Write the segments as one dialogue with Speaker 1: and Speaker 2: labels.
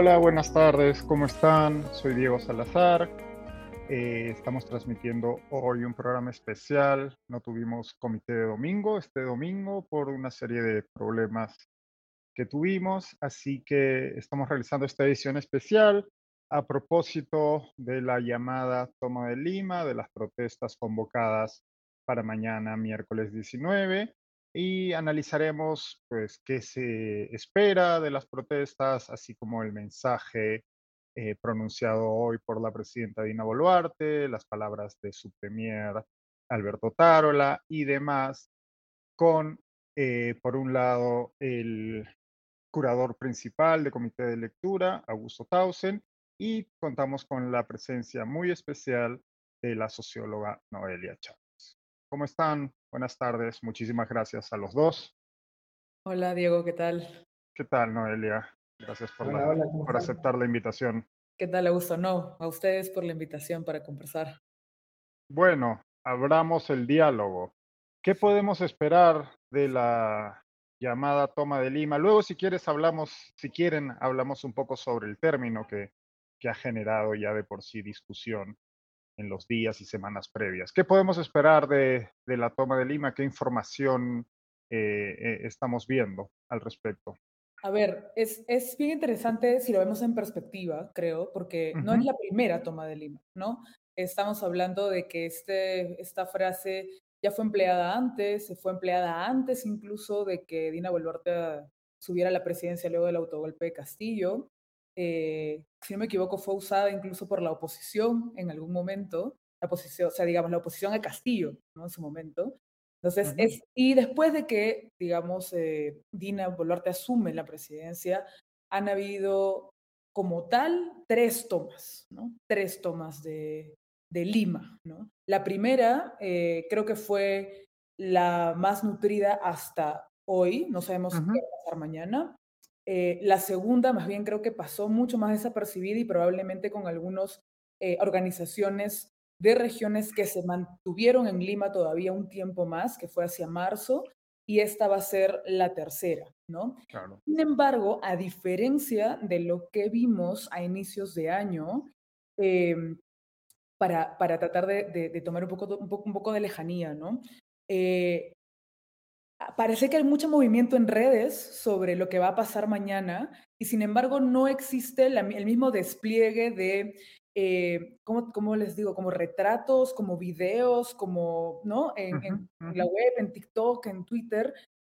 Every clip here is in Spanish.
Speaker 1: hola, buenas tardes, ¿cómo están? Soy Diego Salazar. Eh, estamos transmitiendo hoy un programa especial. No tuvimos comité de domingo este domingo por una serie de problemas que tuvimos, así que estamos realizando esta edición especial a propósito de la llamada toma de Lima, de las protestas convocadas para mañana, miércoles 19 y analizaremos pues qué se espera de las protestas, así como el mensaje eh, pronunciado hoy por la presidenta Dina Boluarte, las palabras de su premier Alberto Tarola y demás, con, eh, por un lado, el curador principal del comité de lectura, Augusto Tausen, y contamos con la presencia muy especial de la socióloga Noelia Chávez. ¿Cómo están? Buenas tardes, muchísimas gracias a los dos.
Speaker 2: Hola Diego, ¿qué tal?
Speaker 1: ¿Qué tal, Noelia? Gracias por, por aceptar la invitación.
Speaker 2: ¿Qué tal, Augusto? No, a ustedes por la invitación para conversar.
Speaker 1: Bueno, abramos el diálogo. ¿Qué podemos esperar de la llamada toma de Lima? Luego, si quieres, hablamos, si quieren, hablamos un poco sobre el término que, que ha generado ya de por sí discusión en los días y semanas previas. ¿Qué podemos esperar de, la toma de Lima? ¿Qué información eh, eh, estamos viendo al respecto?
Speaker 2: A ver, es, es, bien interesante si lo vemos en perspectiva, creo, porque no es la primera toma de Lima, ¿no? Estamos hablando de que este, esta frase ya fue empleada antes, se fue empleada antes incluso de que Dina Boluarte subiera a la presidencia luego del autogolpe de Castillo. Eh, si no me equivoco, fue usada incluso por la oposición en algún momento, la oposición, o sea, digamos, la oposición a Castillo, ¿no? En su momento. Entonces, es, y después de que, digamos, eh, Dina Boluarte asume la presidencia, han habido como tal tres tomas, ¿no? Tres tomas de, de Lima, ¿no? La primera eh, creo que fue la más nutrida hasta hoy, no sabemos qué va a pasar mañana, eh, la segunda, más bien, creo que pasó mucho más desapercibida y probablemente con algunas eh, organizaciones de regiones que se mantuvieron en Lima todavía un tiempo más, que fue hacia marzo, y esta va a ser la tercera, ¿no? Sin embargo, a diferencia de lo que vimos a inicios de año, em, para, para, tratar de, tomar un poco, un, poco, un poco de lejanía, ¿no? Eh, parece que hay mucho movimiento en redes sobre lo que va a pasar mañana y sin embargo no existe el mismo despliegue de, eh, ¿cómo, les digo? Como retratos, como videos, como, ¿no? En, la web, en TikTok, en Twitter,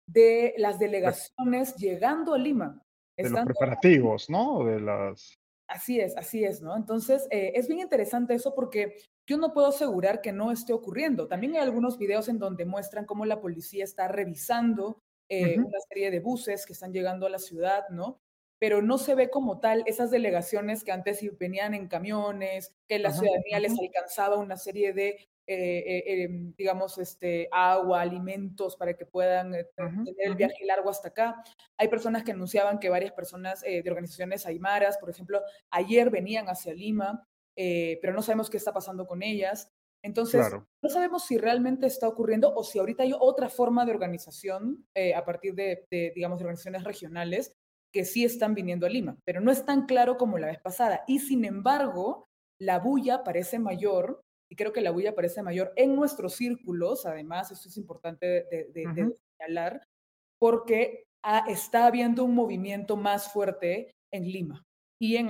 Speaker 2: de las delegaciones llegando a Lima.
Speaker 1: De los preparativos, ¿no? De las...
Speaker 2: Así es, así es, ¿no? Entonces, eh, es bien interesante eso porque yo no puedo asegurar que no esté ocurriendo. También hay algunos videos en donde muestran cómo la policía está revisando eh, una serie de buses que están llegando a la ciudad, ¿no? Pero no se ve como tal esas delegaciones que antes venían en camiones, que la ciudadanía les alcanzaba una serie de, eh, em, digamos, este, agua, alimentos para que puedan tener el viaje largo hasta acá. Hay personas que anunciaban que varias personas de organizaciones aymaras, por ejemplo, ayer venían hacia Lima eh, pero no sabemos qué está pasando con ellas. Entonces, no sabemos si realmente está ocurriendo o si ahorita hay otra forma de organización eh, a partir de, digamos, de organizaciones regionales que sí están viniendo a Lima, pero no es tan claro como la vez pasada. Y sin embargo, la bulla parece mayor, y creo que la bulla parece mayor en nuestros círculos, además, eso es importante de, señalar, porque está habiendo un movimiento más fuerte en Lima y en,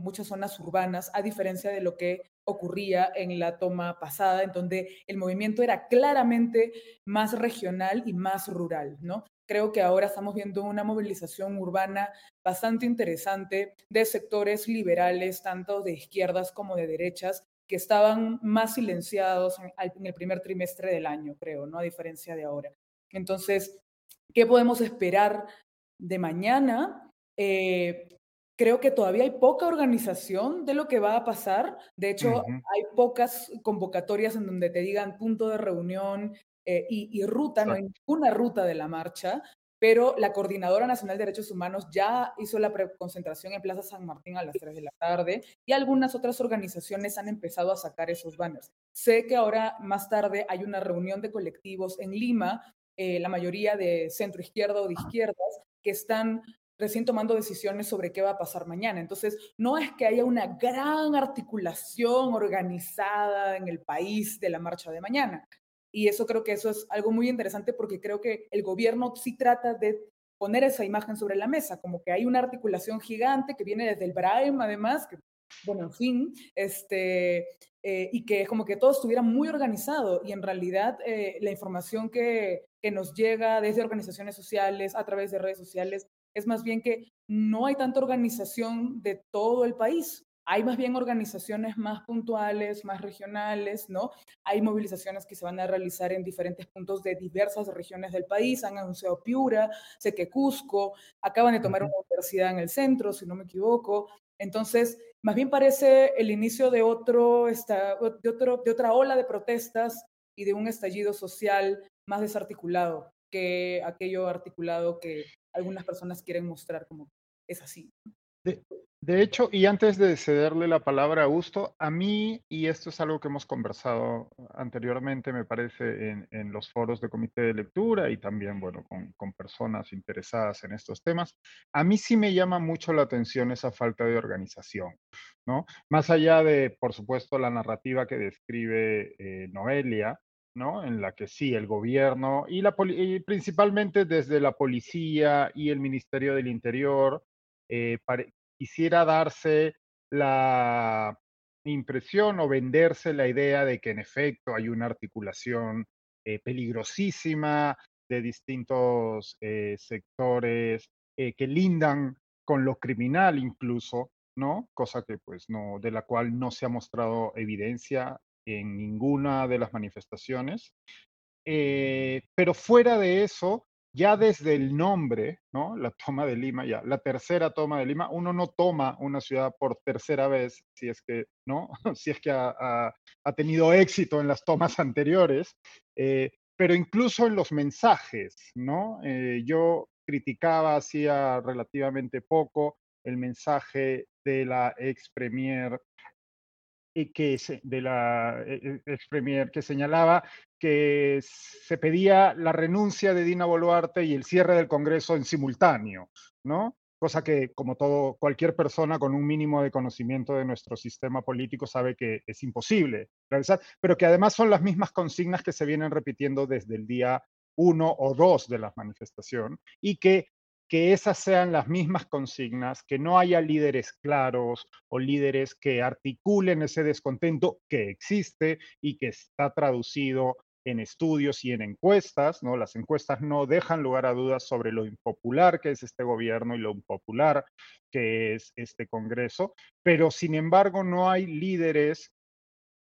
Speaker 2: muchas zonas urbanas, a diferencia de lo que ocurría en la toma pasada, en donde el movimiento era claramente más regional y más rural, ¿no? Creo que ahora estamos viendo una movilización urbana bastante interesante de sectores liberales, tanto de izquierdas como de derechas, que estaban más silenciados en, en el primer trimestre del año, creo, ¿no? A diferencia de ahora. Entonces, ¿qué podemos esperar de mañana? Eh, creo que todavía hay poca organización de lo que va a pasar. De hecho, hay pocas convocatorias en donde te digan punto de reunión eh, y, ruta, no hay ninguna ruta de la marcha, pero la Coordinadora Nacional de Derechos Humanos ya hizo la concentración en Plaza San Martín a las 3 de la tarde y algunas otras organizaciones han empezado a sacar esos banners. Sé que ahora más tarde hay una reunión de colectivos en Lima, eh, la mayoría de centro izquierda o de izquierdas, que están recién tomando decisiones sobre qué va a pasar mañana. Entonces, no es que haya una gran articulación organizada en el país de la marcha de mañana. Y eso creo que eso es algo muy interesante porque creo que el gobierno sí trata de poner esa imagen sobre la mesa, como que hay una articulación gigante que viene desde el Braim, además, que, bueno, en fin, este, eh, y que como que todo estuviera muy organizado y en realidad eh, la información que, que nos llega desde organizaciones sociales, a través de redes sociales, es más bien que no hay tanta organización de todo el país. Hay más bien organizaciones más puntuales, más regionales, ¿no? Hay movilizaciones que se van a realizar en diferentes puntos de diversas regiones del país. Han anunciado Piura, sé que Cusco, acaban de tomar una universidad en el centro, si no me equivoco. Entonces, más bien parece el inicio de, otro, de, otro, de otra ola de protestas y de un estallido social más desarticulado que aquello articulado que algunas personas quieren mostrar como es así.
Speaker 1: De, hecho, y antes de cederle la palabra a Augusto, a mí, y esto es algo que hemos conversado anteriormente, me parece, en, los foros de comité de lectura y también, bueno, con, personas interesadas en estos temas, a mí sí me llama mucho la atención esa falta de organización, ¿no? Más allá de, por supuesto, la narrativa que describe eh, Noelia, ¿no? En la que sí, el gobierno y, la principalmente desde la policía y el Ministerio del Interior eh, quisiera darse la impresión o venderse la idea de que en efecto hay una articulación eh, peligrosísima de distintos eh, sectores que lindan con lo criminal incluso, ¿no? Cosa que pues no, de la cual no se ha mostrado evidencia en ninguna de las manifestaciones. Eh, pero fuera de eso, ya desde el nombre, ¿no? La toma de Lima, ya, la tercera toma de Lima, uno no toma una ciudad por tercera vez si es que, ¿no? Si es que ha, tenido éxito en las tomas anteriores, eh, pero incluso en los mensajes, ¿no? Eh, yo criticaba hacía relativamente poco el mensaje de la ex premier que de la eh, ex premier que señalaba que se pedía la renuncia de Dina Boluarte y el cierre del Congreso en simultáneo, ¿no? Cosa que, como todo, cualquier persona con un mínimo de conocimiento de nuestro sistema político sabe que es imposible realizar, pero que además son las mismas consignas que se vienen repitiendo desde el día uno o dos de la manifestación y que que esas sean las mismas consignas, que no haya líderes claros o líderes que articulen ese descontento que existe y que está traducido en estudios y en encuestas, ¿no? Las encuestas no dejan lugar a dudas sobre lo impopular que es este gobierno y lo impopular que es este Congreso, pero sin embargo no hay líderes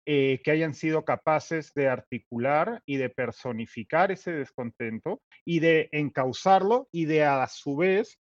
Speaker 1: eh, que hayan sido capaces de articular y de personificar ese descontento y de encauzarlo y de a su vez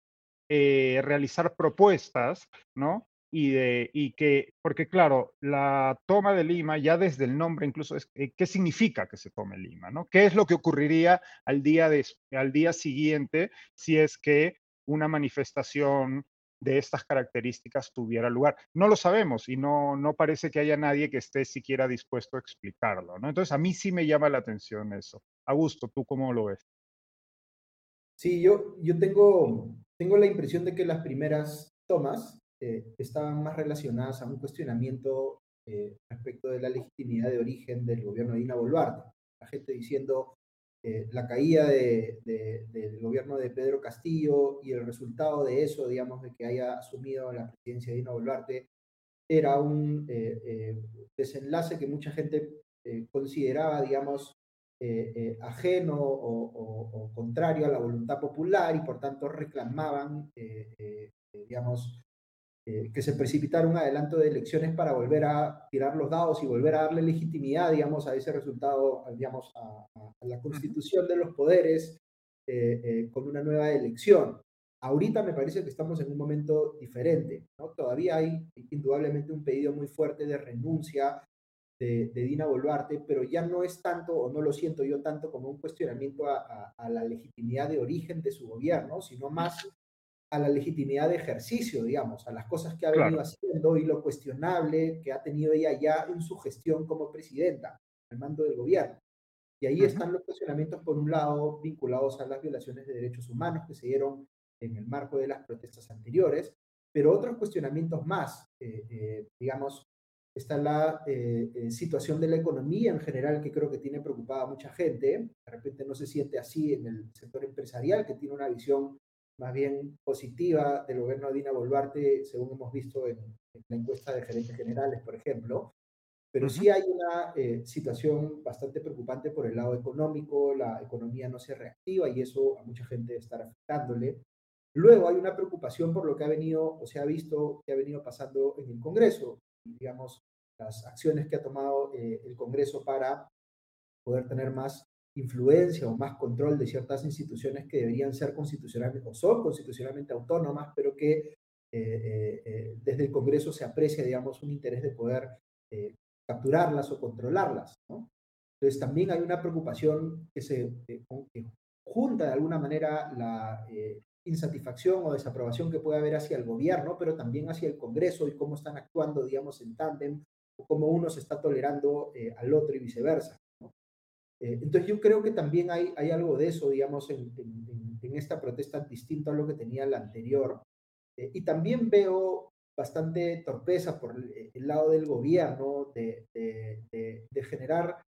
Speaker 1: eh, realizar propuestas, ¿no? Y, de, y que, porque claro, la toma de Lima, ya desde el nombre incluso, es, eh, ¿qué significa que se tome Lima? ¿no? ¿Qué es lo que ocurriría al día, de, al día siguiente si es que una manifestación de estas características tuviera lugar. No lo sabemos y no, no parece que haya nadie que esté siquiera dispuesto a explicarlo. ¿no? Entonces, a mí sí me llama la atención eso. Augusto, ¿tú cómo lo ves?
Speaker 3: Sí, yo, yo tengo, tengo la impresión de que las primeras tomas eh, estaban más relacionadas a un cuestionamiento eh, respecto de la legitimidad de origen del gobierno de Dina Boluarte. La gente diciendo, eh, la caída del gobierno de Pedro Castillo y el resultado de eso, digamos, de que haya asumido la presidencia de Dina Boluarte, era un eh, eh, desenlace que mucha gente consideraba, digamos, ajeno o, contrario a la voluntad popular y por tanto reclamaban, digamos, eh, que se precipitara un adelanto de elecciones para volver a tirar los dados y volver a darle legitimidad, digamos, a ese resultado, digamos, a, la constitución de los poderes eh, eh, con una nueva elección. Ahorita me parece que estamos en un momento diferente, ¿no? Todavía hay indudablemente un pedido muy fuerte de renuncia de, Dina Boluarte, pero ya no es tanto, o no lo siento yo tanto como un cuestionamiento a, a la legitimidad de origen de su gobierno, sino más a la legitimidad de ejercicio, digamos, a las cosas que ha venido haciendo y lo cuestionable que ha tenido ella ya en su gestión como presidenta, al mando del gobierno. Y ahí están los cuestionamientos, por un lado, vinculados a las violaciones de derechos humanos que se dieron en el marco de las protestas anteriores, pero otros cuestionamientos más, digamos, está la situación de la economía en general, que creo que tiene preocupada a mucha gente. De repente no se siente así en el sector empresarial, que tiene una visión más bien positiva del gobierno de Dina Boluarte, según hemos visto en, la encuesta de gerentes generales, por ejemplo. Pero sí hay una eh, situación bastante preocupante por el lado económico, la economía no se reactiva y eso a mucha gente está afectándole. Luego hay una preocupación por lo que ha venido o se ha visto que ha venido pasando en el Congreso, digamos, las acciones que ha tomado eh, el Congreso para poder tener más influencia o más control de ciertas instituciones que deberían ser constitucionalmente o son constitucionalmente autónomas, pero que eh, eh, eh, desde el Congreso se aprecia, digamos, un interés de poder capturarlas o controlarlas. Entonces también hay una preocupación que se junta de alguna manera la insatisfacción o desaprobación que puede haber hacia el gobierno, pero también hacia el Congreso y cómo están actuando, digamos, en tándem, o cómo uno se está tolerando al otro y viceversa. Eh, entonces yo creo que también hay, hay algo de eso, digamos, en, en, esta protesta distinto a lo que tenía la anterior. Eh, y también veo bastante torpeza por el, lado del gobierno de, de, de, generar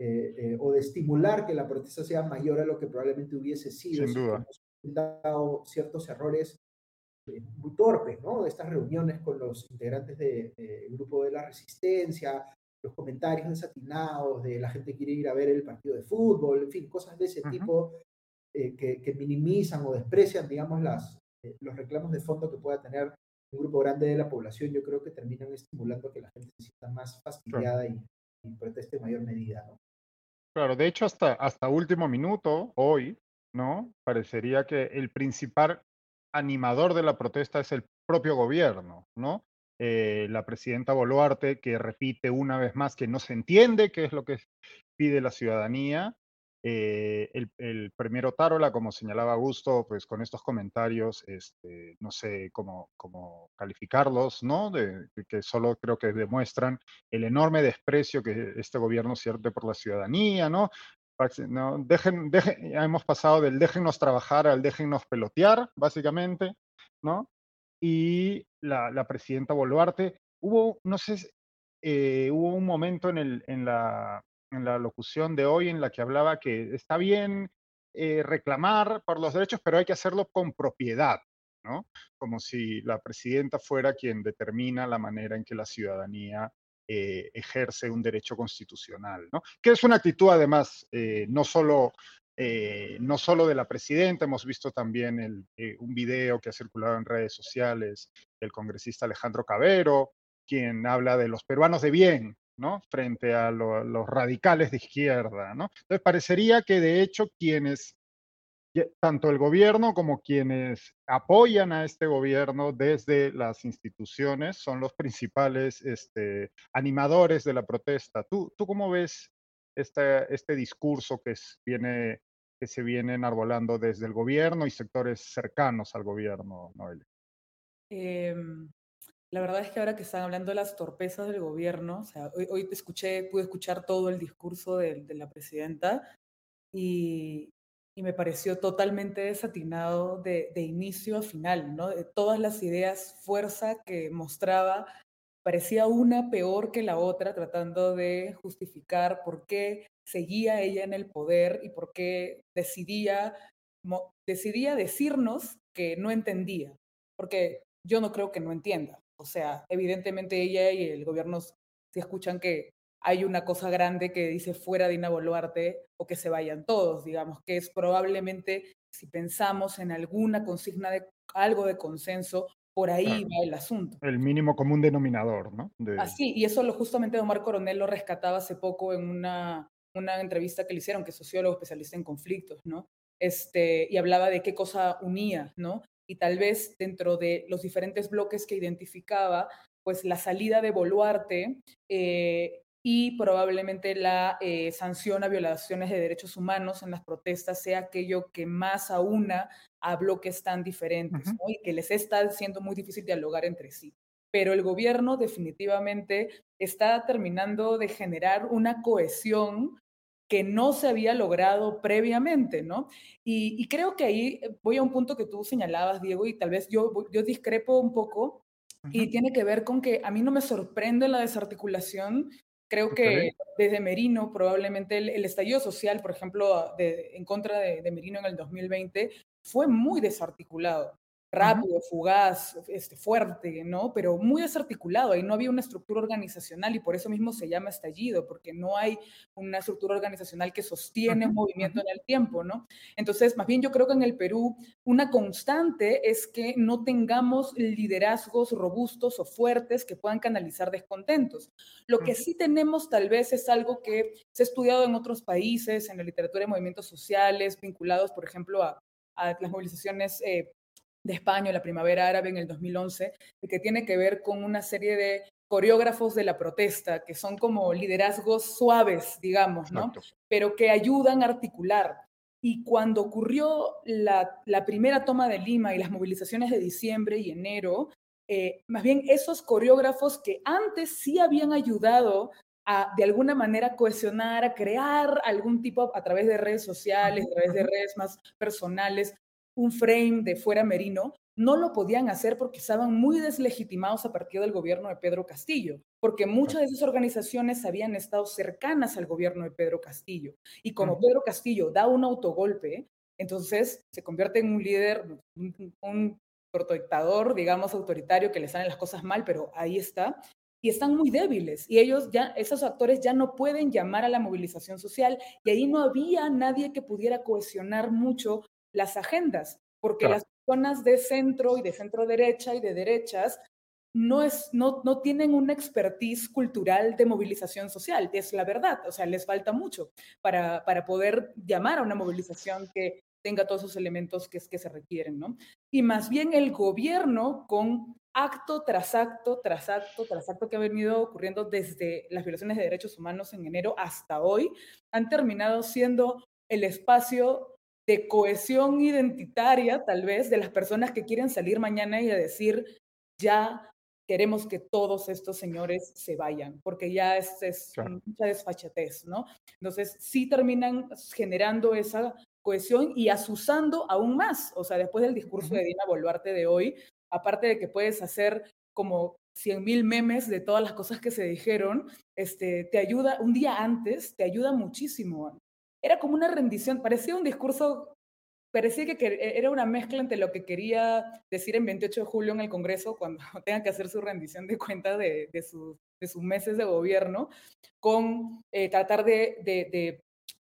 Speaker 3: eh, o de estimular que la protesta sea mayor a lo que probablemente hubiese sido.
Speaker 1: Sin duda.
Speaker 3: Hemos dado ciertos errores muy torpes, ¿no? De estas reuniones con los integrantes del grupo de la resistencia, los comentarios desatinados de la gente quiere ir a ver el partido de fútbol, en fin, cosas de ese tipo eh, que, que, minimizan o desprecian, digamos, las, eh, los reclamos de fondo que pueda tener un grupo grande de la población, yo creo que terminan estimulando a que la gente se sienta más fastidiada y, proteste en mayor medida, ¿no?
Speaker 1: Claro, de hecho, hasta, hasta último minuto, hoy, ¿no? Parecería que el principal animador de la protesta es el propio gobierno, ¿no? Eh, la presidenta Boluarte, que repite una vez más que no se entiende qué es lo que pide la ciudadanía. Eh, el, el premier Otárola, como señalaba Augusto, pues con estos comentarios, este, no sé cómo, cómo calificarlos, ¿no? Que solo creo que demuestran el enorme desprecio que este gobierno siente por la ciudadanía, ¿no? no dejen, dejen, ya hemos pasado del déjennos trabajar al déjennos pelotear, básicamente, ¿no? Y la, presidenta Boluarte. Hubo, no sé, eh, hubo un momento en, el, en, la, en la locución de hoy en la que hablaba que está bien eh, reclamar por los derechos, pero hay que hacerlo con propiedad, ¿no? Como si la presidenta fuera quien determina la manera en que la ciudadanía eh, ejerce un derecho constitucional, ¿no? Que es una actitud, además, no solo eh, no solo de la presidenta, hemos visto también eh, un video que ha circulado en redes sociales del congresista Alejandro Cabero, quien habla de los peruanos de bien, ¿no? Frente a los radicales de izquierda, ¿no? Entonces parecería que de hecho quienes, tanto el gobierno como quienes apoyan a este gobierno desde las instituciones son los principales este, animadores de la protesta. ¿Tú, tú cómo ves este, este discurso que viene que se vienen arbolando desde el gobierno y sectores cercanos al gobierno, Noel?
Speaker 2: Em, la verdad es que ahora que están hablando de las torpezas del gobierno, o sea, hoy, hoy escuché, pude escuchar todo el discurso de, de la presidenta y, y, me pareció totalmente desatinado de, de, inicio a final, ¿no? De todas las ideas, fuerza que mostraba, parecía una peor que la otra, tratando de justificar por qué seguía ella en el poder y por qué decidía, decidía decirnos que no entendía, porque yo no creo que no entienda. O sea, evidentemente ella y el gobierno se escuchan que hay una cosa grande que dice fuera Dina Boluarte o que se vayan todos, digamos, que es probablemente si pensamos en alguna consigna de algo de consenso, por ahí va el asunto.
Speaker 1: El mínimo común denominador, ¿no?
Speaker 2: Así, y eso lo justamente Omar Coronel lo rescataba hace poco en una una entrevista que le hicieron, que es sociólogo especialista en conflictos, ¿no? Este, y hablaba de qué cosa unía, ¿no? Y tal vez dentro de los diferentes bloques que identificaba, pues la salida de Boluarte eh, y probablemente la eh, sanción a violaciones de derechos humanos en las protestas sea aquello que más aúna a bloques tan diferentes ¿no? y que les está siendo muy difícil dialogar entre sí pero el gobierno definitivamente está terminando de generar una cohesión que no se había logrado previamente, ¿no? Y, creo que ahí voy a un punto que tú señalabas, Diego, y tal vez yo, yo discrepo un poco, y tiene que ver con que a mí no me sorprende la desarticulación. Creo que desde Merino, probablemente el, estallido social, por ejemplo, en contra de, de Merino en el 2020, fue muy desarticulado rápido, fugaz, este, fuerte, ¿no? Pero muy desarticulado, ahí no había una estructura organizacional y por eso mismo se llama estallido, porque no hay una estructura organizacional que sostiene un movimiento en el tiempo, ¿no? Entonces, más bien yo creo que en el Perú una constante es que no tengamos liderazgos robustos o fuertes que puedan canalizar descontentos. Lo que sí tenemos tal vez es algo que se ha estudiado en otros países, en la literatura de movimientos sociales, vinculados, por ejemplo, a, las movilizaciones eh, de España, la primavera árabe en el 2011, que tiene que ver con una serie de coreógrafos de la protesta, que son como liderazgos suaves, digamos, ¿no? Pero que ayudan a articular. Y cuando ocurrió la, primera toma de Lima y las movilizaciones de diciembre y enero, eh, más bien esos coreógrafos que antes sí habían ayudado a, de alguna manera, cohesionar, a crear algún tipo, a través de redes sociales, a través de redes más personales, un frame de fuera merino, no lo podían hacer porque estaban muy deslegitimados a partir del gobierno de Pedro Castillo, porque muchas de esas organizaciones habían estado cercanas al gobierno de Pedro Castillo. Y como Pedro Castillo da un autogolpe, entonces se convierte en un líder, un, un protodictador, digamos, autoritario, que le salen las cosas mal, pero ahí está. Y están muy débiles. Y ellos ya, esos actores ya no pueden llamar a la movilización social. Y ahí no había nadie que pudiera cohesionar mucho las agendas, porque las personas de centro y de centro derecha y de derechas no, es, no, no tienen una expertise cultural de movilización social, es la verdad, o sea, les falta mucho para, para poder llamar a una movilización que tenga todos esos elementos que, que se requieren, ¿no? Y más bien el gobierno con acto tras acto, tras acto, tras acto que ha venido ocurriendo desde las violaciones de derechos humanos en enero hasta hoy, han terminado siendo el espacio de cohesión identitaria, tal vez, de las personas que quieren salir mañana y a decir, ya queremos que todos estos señores se vayan, porque ya es, mucha desfachatez, ¿no? Entonces, sí terminan generando esa cohesión y asusando aún más. O sea, después del discurso de Dina Boluarte de hoy, aparte de que puedes hacer como 100 mil memes de todas las cosas que se dijeron, este, te ayuda, un día antes, te ayuda muchísimo era como una rendición, parecía un discurso, parecía que e, era una mezcla entre lo que quería decir en 28 de julio en el Congreso, cuando tenga que hacer su rendición de cuenta de, de, sus meses de gobierno, con eh, tratar de,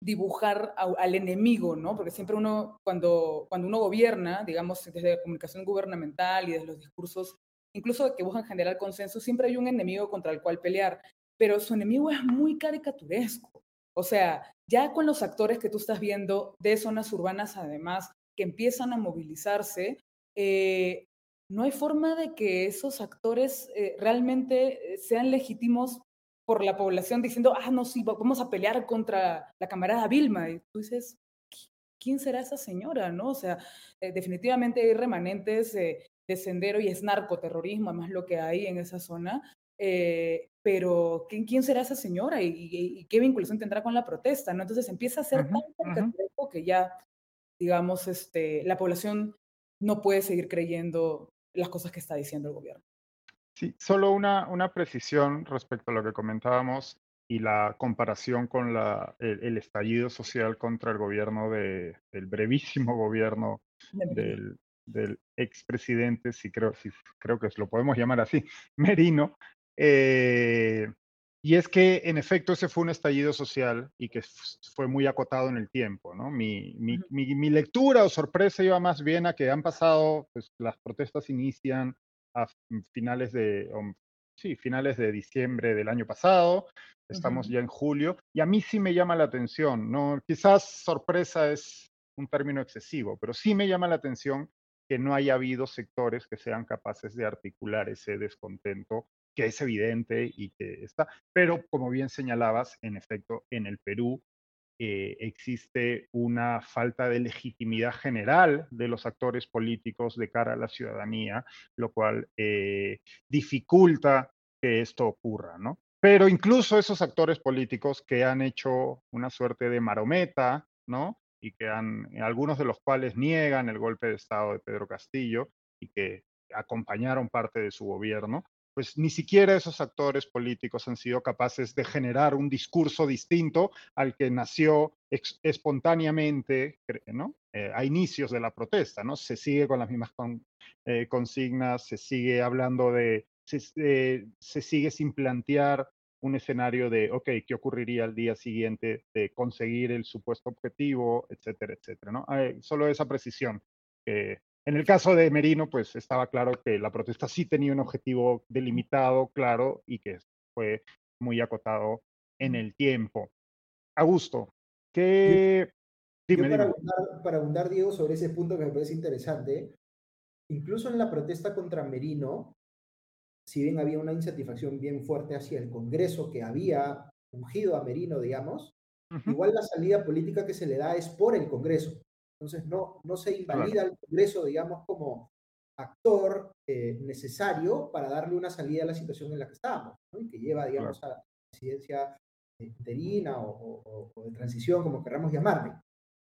Speaker 2: dibujar al enemigo, ¿no? Porque siempre uno, cuando, cuando uno gobierna, digamos, desde la comunicación gubernamental y desde los discursos, incluso que buscan generar consenso, siempre hay un enemigo contra el cual pelear, pero su enemigo es muy caricaturesco. O sea, ya con los actores que tú estás viendo de zonas urbanas, además, que empiezan a movilizarse, eh, no hay forma de que esos actores eh, realmente eh, sean legítimos por la población diciendo, ah, no, sí, vamos a pelear contra la camarada Vilma. Y tú dices, ¿quién será esa señora? ¿No? O sea, definitivamente hay remanentes de sendero y es narcoterrorismo, además lo que hay en esa zona. Pero ¿quién, ¿quién, será esa señora ¿Y, qué vinculación tendrá con la protesta? ¿no? Entonces empieza a ser tan complejo que ya, digamos, este, la población no puede seguir creyendo las cosas que está diciendo el gobierno.
Speaker 1: Sí, solo una, una precisión respecto a lo que comentábamos y la comparación con la, el, estallido social contra el gobierno de, del brevísimo gobierno del, del expresidente, si creo, si creo que lo podemos llamar así, Merino, eh, y es que, en efecto, ese fue un estallido social y que fue muy acotado en el tiempo, ¿no? Mi, mi, mi, lectura o sorpresa iba más bien a que han pasado, pues las protestas inician a finales de, sí, finales de diciembre del año pasado, estamos ya en julio, y a mí sí me llama la atención, ¿no? Quizás sorpresa es un término excesivo, pero sí me llama la atención que no haya habido sectores que sean capaces de articular ese descontento que es evidente y que está. Pero como bien señalabas, en efecto, en el Perú eh, existe una falta de legitimidad general de los actores políticos de cara a la ciudadanía, lo cual eh, dificulta que esto ocurra, ¿no? pero incluso esos actores políticos que han hecho una suerte de marometa, ¿no? Y que han, algunos de los cuales niegan el golpe de Estado de Pedro Castillo y que acompañaron parte de su gobierno, pues ni siquiera esos actores políticos han sido capaces de generar un discurso distinto al que nació espontáneamente, ¿no? Eh, a inicios de la protesta, ¿no? Se sigue con las mismas eh, consignas, se sigue hablando de, se, se, sigue sin plantear un escenario de, ok, ¿qué ocurriría al día siguiente de conseguir el supuesto objetivo, etcétera, etcétera, ¿no? solo esa precisión que en el caso de Merino, pues estaba claro que la protesta sí tenía un objetivo delimitado, claro, y que fue muy acotado en el tiempo. Augusto, ¿qué...
Speaker 3: Dime, para, Abundar, para abundar, Diego, sobre ese punto que me parece interesante, incluso en la protesta contra Merino, si bien había una insatisfacción bien fuerte hacia el Congreso que había ungido a Merino, digamos, igual la salida política que se le da es por el Congreso. Entonces, no, no se invalida el Congreso, digamos, como actor eh, necesario para darle una salida a la situación en la que estábamos, ¿no? y que lleva, digamos, a la presidencia interina o, o, de transición, como queramos llamarle.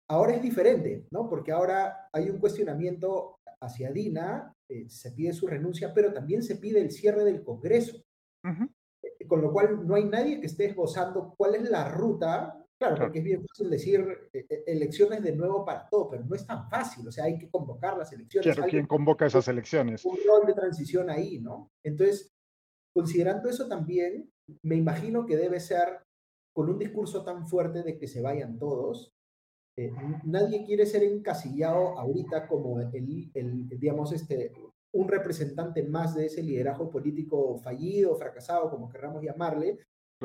Speaker 3: Ahora es diferente, ¿no? Porque ahora hay un cuestionamiento hacia Dina, eh, se pide su renuncia, pero también se pide el cierre del Congreso. Eh, con lo cual no hay nadie que esté esbozando cuál es la ruta Claro, porque es bien fácil decir eh, eh, elecciones de nuevo para todo, pero no es tan fácil. O sea, hay que convocar las elecciones.
Speaker 1: ¿quién convoca esas elecciones?
Speaker 3: Un rol de transición ahí, ¿no? Entonces, considerando eso también, me imagino que debe ser con un discurso tan fuerte de que se vayan todos. Eh, nadie quiere ser encasillado ahorita como el, el, digamos, este, un representante más de ese liderazgo político fallido, fracasado, como querramos llamarle,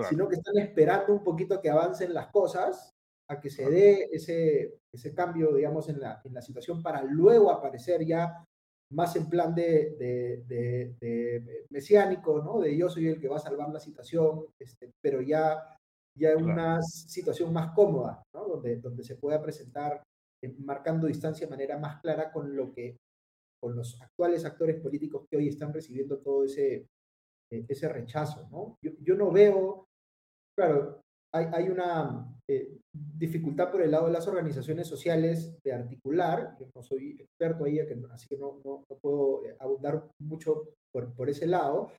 Speaker 3: sino que están esperando un poquito que avancen las cosas, a que se dé ese, ese cambio, digamos, en la, en la situación para luego aparecer ya más en plan de, de, de, mesiánico, ¿no? De yo soy el que va a salvar la situación, este, pero ya, ya en una situación más cómoda, ¿no? Donde, donde se pueda presentar eh, marcando distancia de manera más clara con lo que, con los actuales actores políticos que hoy están recibiendo todo ese, e, ese rechazo, ¿no? Yo, yo no veo Claro, hay, hay una eh, dificultad por el lado de las organizaciones sociales de articular, yo no soy experto ahí, así que no, no, puedo eh, abundar mucho por, por, ese lado,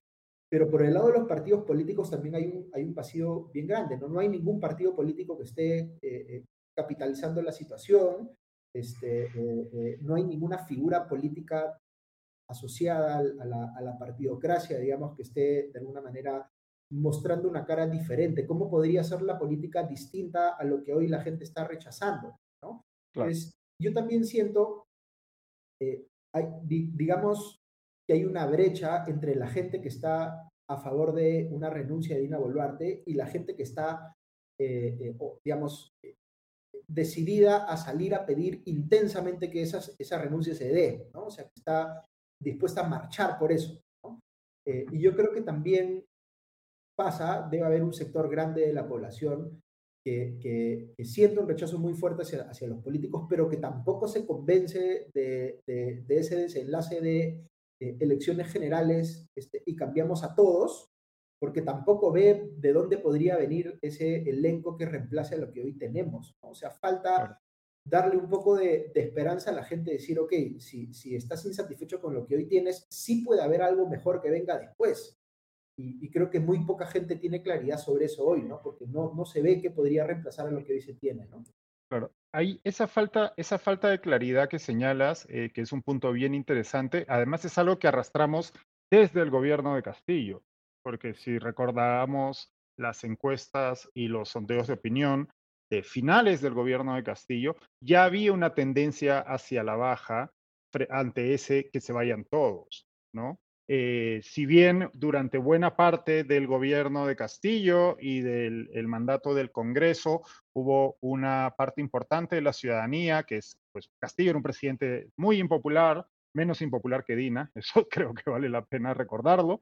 Speaker 3: pero por el lado de los partidos políticos también hay un, hay un pasillo bien grande, ¿no? No hay ningún partido político que esté eh, capitalizando la situación, este, no hay ninguna figura política asociada a la, a la partidocracia, digamos, que esté de alguna manera mostrando una cara diferente? ¿Cómo podría ser la política distinta a lo que hoy la gente está rechazando? ¿no? Pues yo también siento, eh, hay, digamos, que hay una brecha entre la gente que está a favor de una renuncia de Dina Boluarte y la gente que está, eh, eh, digamos, decidida a salir a pedir intensamente que esas, esa renuncia se dé, ¿no? O sea, que está dispuesta a marchar por eso. ¿no? y yo creo que también pasa, debe haber un sector grande de la población que, que, siente un rechazo muy fuerte hacia, hacia, los políticos, pero que tampoco se convence de, de, ese desenlace de elecciones generales este, y cambiamos a todos, porque tampoco ve de dónde podría venir ese elenco que reemplace a lo que hoy tenemos. O sea, falta darle un poco de, de, esperanza a la gente, decir, ok, si, si estás insatisfecho con lo que hoy tienes, sí puede haber algo mejor que venga después. Y, creo que muy poca gente tiene claridad sobre eso hoy, ¿no? Porque no, no se ve que podría reemplazar a lo que hoy se tiene, ¿no?
Speaker 1: Claro, hay esa falta, esa falta de claridad que señalas, eh, que es un punto bien interesante, además es algo que arrastramos desde el gobierno de Castillo, porque si recordamos las encuestas y los sondeos de opinión de finales del gobierno de Castillo, ya había una tendencia hacia la baja ante ese que se vayan todos, ¿no? Eh, si bien durante buena parte del gobierno de Castillo y del mandato del Congreso hubo una parte importante de la ciudadanía, que es, pues Castillo era un presidente muy impopular, menos impopular que Dina, eso creo que vale la pena recordarlo,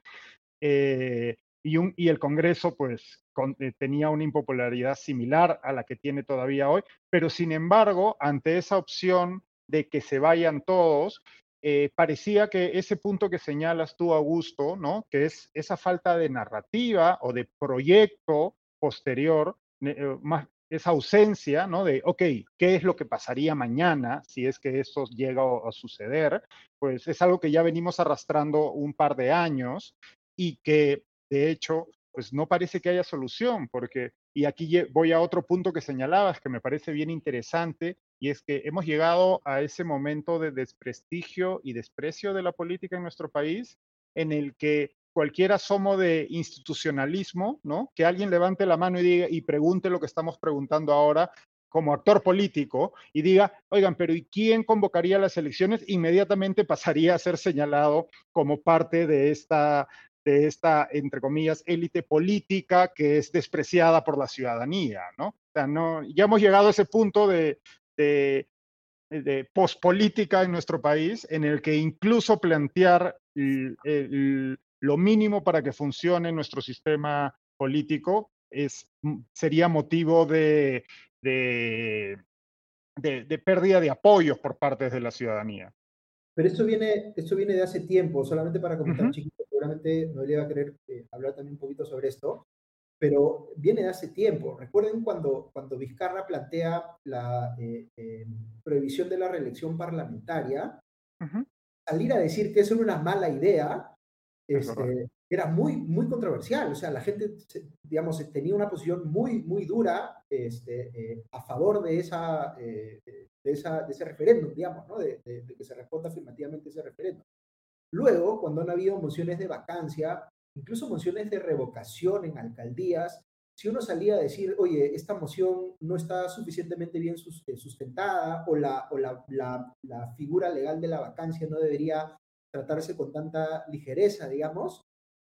Speaker 1: eh, y, el Congreso pues eh, tenía una impopularidad similar a la que tiene todavía hoy, pero sin embargo, ante esa opción de que se vayan todos, eh, parecía que ese punto que señalas tú, Augusto, ¿no? que es esa falta de narrativa o de proyecto posterior, eh, más, esa ausencia ¿no? de, ok, ¿qué es lo que pasaría mañana si es que eso llega a, suceder? Pues es algo que ya venimos arrastrando un par de años y que de hecho pues no parece que haya solución, porque, y aquí voy a otro punto que señalabas que me parece bien interesante, y es que hemos llegado a ese momento de desprestigio y desprecio de la política en nuestro país, en el que cualquier asomo de institucionalismo, ¿no? Que alguien levante la mano y diga y pregunte lo que estamos preguntando ahora como actor político y diga, oigan, pero ¿y quién convocaría las elecciones? Inmediatamente pasaría a ser señalado como parte de esta de esta, entre comillas, élite política que es despreciada por la ciudadanía, ¿no? O sea, no, ya hemos llegado a ese punto de, de, de pospolítica en nuestro país, en el que incluso plantear lo mínimo para que funcione nuestro sistema político es, mm, sería motivo de, de, de, pérdida de apoyos por parte de la ciudadanía.
Speaker 3: Pero esto viene, esto viene de hace tiempo, solamente para comentar, uh seguramente no le va a querer eh, hablar también un poquito sobre esto pero viene de hace tiempo. Recuerden cuando, cuando Vizcarra plantea la eh, eh, prohibición de la reelección parlamentaria, salir a decir que eso era una mala idea, este, era muy, muy controversial. O sea, la gente, digamos, tenía una posición muy, muy dura este, eh, a favor de, esa, de, esa, de ese referéndum, digamos, ¿no? de, de que se responda afirmativamente ese referéndum. Luego, cuando han habido mociones de vacancia, incluso mociones de revocación en alcaldías, si uno salía a decir, oye, esta moción no está suficientemente bien eh, sustentada o, la, o la, la, figura legal de la vacancia no debería tratarse con tanta ligereza, digamos,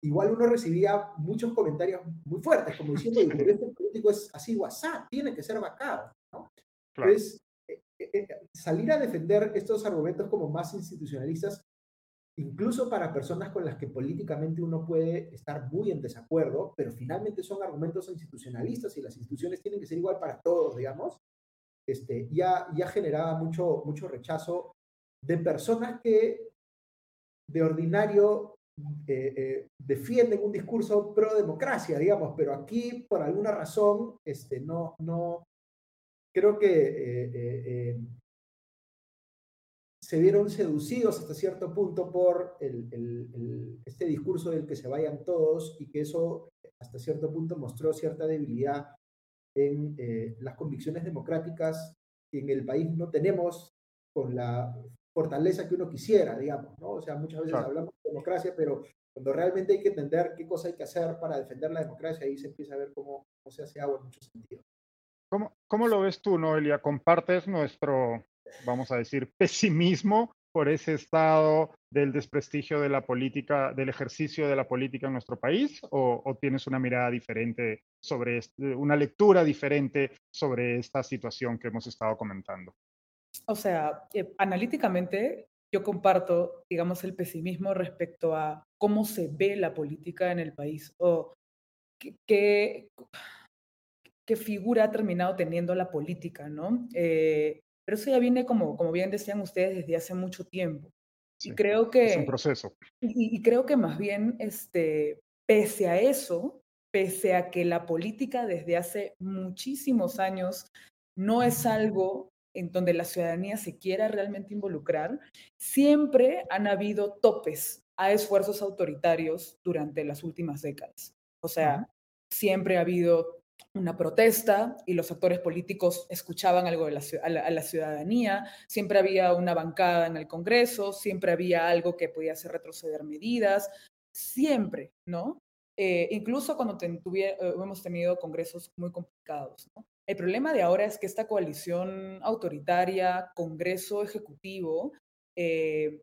Speaker 3: igual uno recibía muchos comentarios muy fuertes, como diciendo, este político es así WhatsApp, tiene que ser vacado. ¿no? Entonces, eh, eh, salir a defender estos argumentos como más institucionalistas incluso para personas con las que políticamente uno puede estar muy en desacuerdo, pero finalmente son argumentos institucionalistas y las instituciones tienen que ser igual para todos, digamos, este, ya, ya generaba mucho, mucho rechazo de personas que de ordinario eh, eh, defienden un discurso pro democracia, digamos, pero aquí por alguna razón este, no, no, creo que eh, se vieron seducidos hasta cierto punto por el, este discurso del que se vayan todos y que eso hasta cierto punto mostró cierta debilidad en eh, las convicciones democráticas que en el país no tenemos con la fortaleza que uno quisiera, digamos, ¿no? O sea, muchas veces hablamos de democracia, pero cuando realmente hay que entender qué cosa hay que hacer para defender la democracia, ahí se empieza a ver cómo, cómo se hace agua en muchos sentidos.
Speaker 1: ¿Cómo, ¿Cómo lo ves tú, Noelia? ¿Compartes nuestro, vamos a decir, pesimismo por ese estado del desprestigio de la política, del ejercicio de la política en nuestro país, o, tienes una mirada diferente sobre, una lectura diferente sobre esta situación que hemos estado comentando?
Speaker 2: O sea, eh, analíticamente yo comparto, digamos, el pesimismo respecto a cómo se ve la política en el país o qué, qué, figura ha terminado teniendo la política, ¿no? Eh, pero eso ya viene, como, como bien decían ustedes, desde hace mucho tiempo. y creo que...
Speaker 1: Es un proceso.
Speaker 2: Y, creo que más bien, este, pese a eso, pese a que la política desde hace muchísimos años no es algo en donde la ciudadanía se quiera realmente involucrar, siempre han habido topes a esfuerzos autoritarios durante las últimas décadas. O sea, siempre ha habido una protesta y los actores políticos escuchaban algo de la, a, la, ciudadanía, siempre había una bancada en el Congreso, siempre había algo que podía hacer retroceder medidas, siempre, ¿no? Eh, incluso cuando eh, hemos tenido congresos muy complicados. El problema de ahora es que esta coalición autoritaria, Congreso Ejecutivo, eh,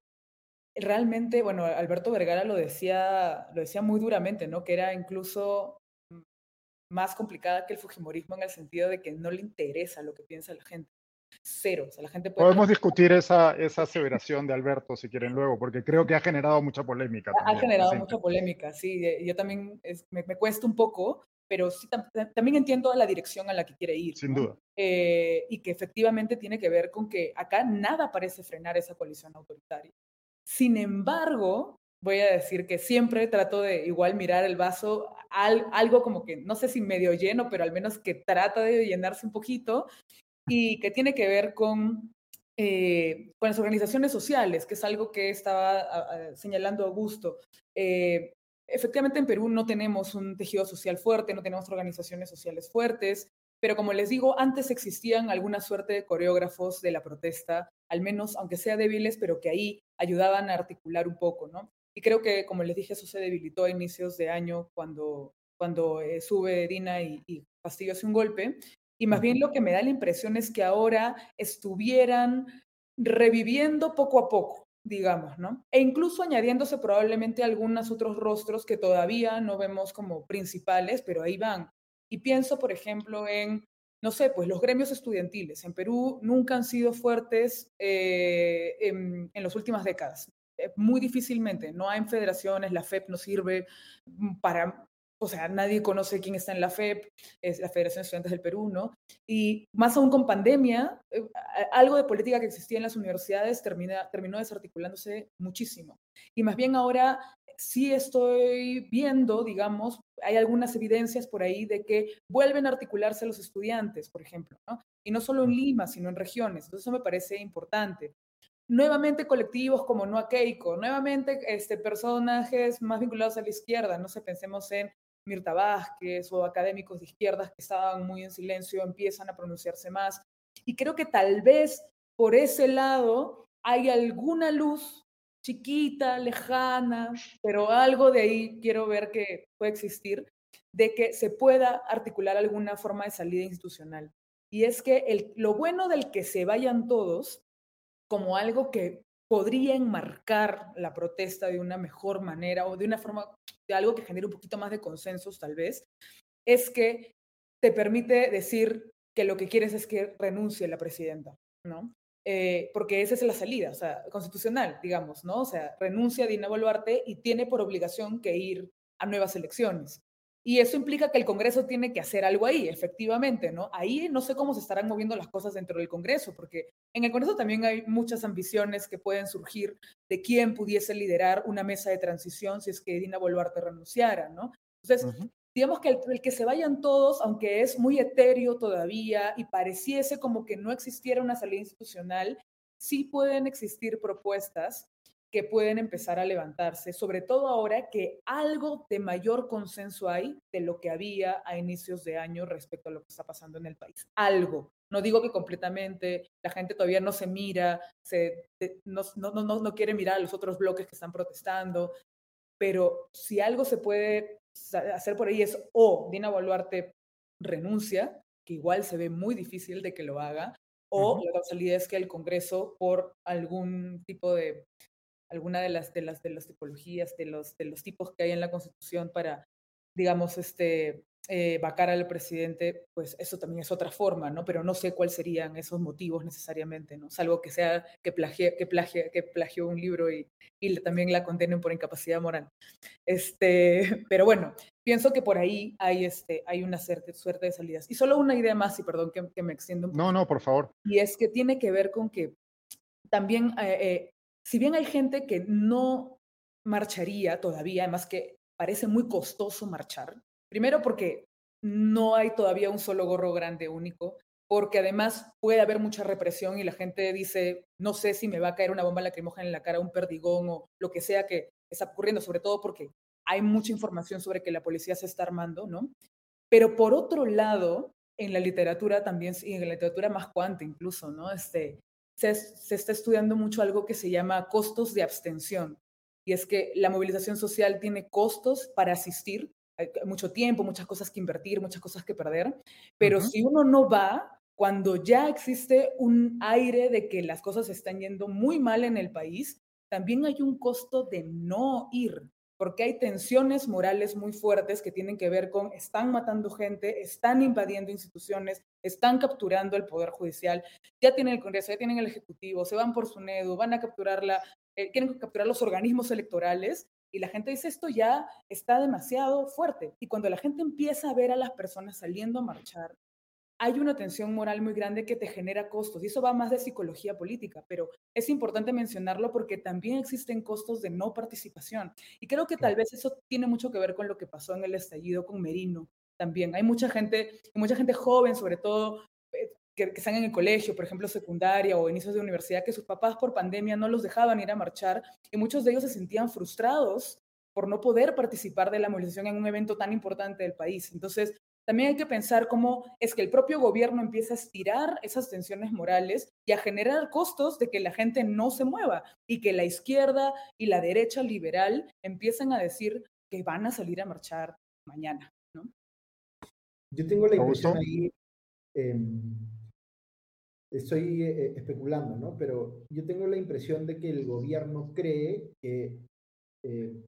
Speaker 2: realmente, bueno, Alberto Vergara lo decía, lo decía muy duramente, ¿no? Que era incluso más complicada que el Fujimorismo en el sentido de que no le interesa lo que piensa la gente. Cero. O sea, la gente
Speaker 1: Podemos discutir esa, esa aseveración de Alberto si quieren luego, porque creo que ha generado mucha polémica.
Speaker 2: ha generado mucha polémica, sí. Eh, yo también me, cuesta un poco, pero sí, también entiendo la dirección a la que quiere ir.
Speaker 1: Sin duda.
Speaker 2: Eh, y que efectivamente tiene que ver con que acá nada parece frenar esa coalición autoritaria. Sin embargo, voy a decir que siempre trato de igual mirar el vaso, algo como que, no sé si medio lleno, pero al menos que trata de llenarse un poquito y que tiene que ver con, eh, con las organizaciones sociales, que es algo que estaba señalando Augusto. Eh, efectivamente, en Perú no tenemos un tejido social fuerte, no tenemos organizaciones sociales fuertes, pero como les digo, antes existían alguna suerte de coreógrafos de la protesta, al menos, aunque sea débiles, pero que ahí ayudaban a articular un poco, ¿no? Y creo que, como les dije, eso se debilitó a inicios de año cuando, cuando eh, sube Dina y, y Castillo hace un golpe. Y más bien lo que me da la impresión es que ahora estuvieran reviviendo poco a poco, digamos, ¿no? E incluso añadiéndose probablemente algunos otros rostros que todavía no vemos como principales, pero ahí van. Y pienso, por ejemplo, en, no sé, pues los gremios estudiantiles. En Perú nunca han sido fuertes eh, en, en las últimas décadas. Eh, muy difícilmente, no hay federaciones, la FEP no sirve para o sea, nadie conoce quién está en la FEP, es la Federación de Estudiantes del Perú, ¿no? Y más aún con pandemia, eh, algo de política que existía en las universidades termina, terminó desarticulándose muchísimo. Y más bien ahora sí estoy viendo, digamos, hay algunas evidencias por ahí de que vuelven a articularse los estudiantes, por ejemplo, ¿no? Y no solo en Lima, sino en regiones. Entonces eso me parece importante nuevamente colectivos como Noa Keiko, nuevamente este, personajes más vinculados a la izquierda, no sé, pensemos en Mirta Vázquez o académicos de izquierdas que estaban muy en silencio empiezan a pronunciarse más. Y creo que tal vez por ese lado hay alguna luz chiquita, lejana, pero algo de ahí quiero ver que puede existir, de que se pueda articular alguna forma de salida institucional. Y es que el, lo bueno del que se vayan todos, como algo que podría enmarcar la protesta de una mejor manera o de una forma, de algo que genere un poquito más de consensos tal vez, es que te permite decir que lo que quieres es que renuncie la presidenta, ¿no? Eh, porque esa es la salida, o sea, constitucional, digamos, ¿no? O sea, renuncia Dina Boluarte y tiene por obligación que ir a nuevas elecciones. Y eso implica que el Congreso tiene que hacer algo ahí, efectivamente, ¿no? Ahí no sé cómo se estarán moviendo las cosas dentro del Congreso, porque en el Congreso también hay muchas ambiciones que pueden surgir de quién pudiese liderar una mesa de transición si es que Dina Boluarte renunciara, ¿no? Entonces, digamos que el, que se vayan todos, aunque es muy etéreo todavía y pareciese como que no existiera una salida institucional, sí pueden existir propuestas que pueden empezar a levantarse, sobre todo ahora que algo de mayor consenso hay de lo que había a inicios de año respecto a lo que está pasando en el país. Algo. No digo que completamente, la gente todavía no se mira, se, no, no, no, no quiere mirar a los otros bloques que están protestando, pero si algo se puede hacer por ahí es o Dina Boluarte renuncia, que igual se ve muy difícil de que lo haga, o la causalidad es que el Congreso, por algún tipo de alguna de las, de las, de las tipologías, de los, de los tipos que hay en la Constitución para, digamos, este, eh, vacar al presidente, pues eso también es otra forma, ¿no? Pero no sé cuáles serían esos motivos necesariamente, ¿no? Salvo que sea que plagie, que plagie, que plagió un libro y, y también la condenen por incapacidad moral. Este, pero bueno, pienso que por ahí hay, este, hay una suerte, suerte de salidas. Y solo una idea más, y perdón que, que me extiendo un
Speaker 1: poco. No, no, por favor.
Speaker 2: Y es que tiene que ver con que también eh, eh si bien hay gente que no marcharía todavía, además que parece muy costoso marchar, primero porque no hay todavía un solo gorro grande único, porque además puede haber mucha represión y la gente dice, no sé si me va a caer una bomba lacrimógena en la cara, un perdigón o lo que sea que está ocurriendo, sobre todo porque hay mucha información sobre que la policía se está armando, ¿no? Pero por otro lado, en la literatura también, y en la literatura más cuante incluso, ¿no? Este, se, está estudiando mucho algo que se llama costos de abstención. Y es que la movilización social tiene costos para asistir, hay mucho tiempo, muchas cosas que invertir, muchas cosas que perder, pero si uno no va, cuando ya existe un aire de que las cosas están yendo muy mal en el país, también hay un costo de no ir porque hay tensiones morales muy fuertes que tienen que ver con están matando gente, están invadiendo instituciones, están capturando el Poder Judicial, ya tienen el Congreso, ya tienen el Ejecutivo, se van por su NEDU, van a capturarla, eh, quieren capturar los organismos electorales y la gente dice esto ya está demasiado fuerte. Y cuando la gente empieza a ver a las personas saliendo a marchar, hay una tensión moral muy grande que te genera costos y eso va más de psicología política, pero es importante mencionarlo porque también existen costos de no participación y creo que tal vez eso tiene mucho que ver con lo que pasó en el estallido con Merino también. Hay mucha gente, mucha gente joven, sobre todo eh, que, que, están en el colegio, por ejemplo, secundaria o inicios de universidad, que sus papás por pandemia no los dejaban ir a marchar y muchos de ellos se sentían frustrados por no poder participar de la movilización en un evento tan importante del país. Entonces, también hay que pensar cómo es que el propio gobierno empieza a estirar esas tensiones morales y a generar costos de que la gente no se mueva y que la izquierda y la derecha liberal empiecen a decir que van a salir a marchar mañana. ¿no?
Speaker 3: Yo tengo la impresión ahí, em, estoy eh, especulando, ¿no? Pero yo tengo la impresión de que el gobierno cree que eh,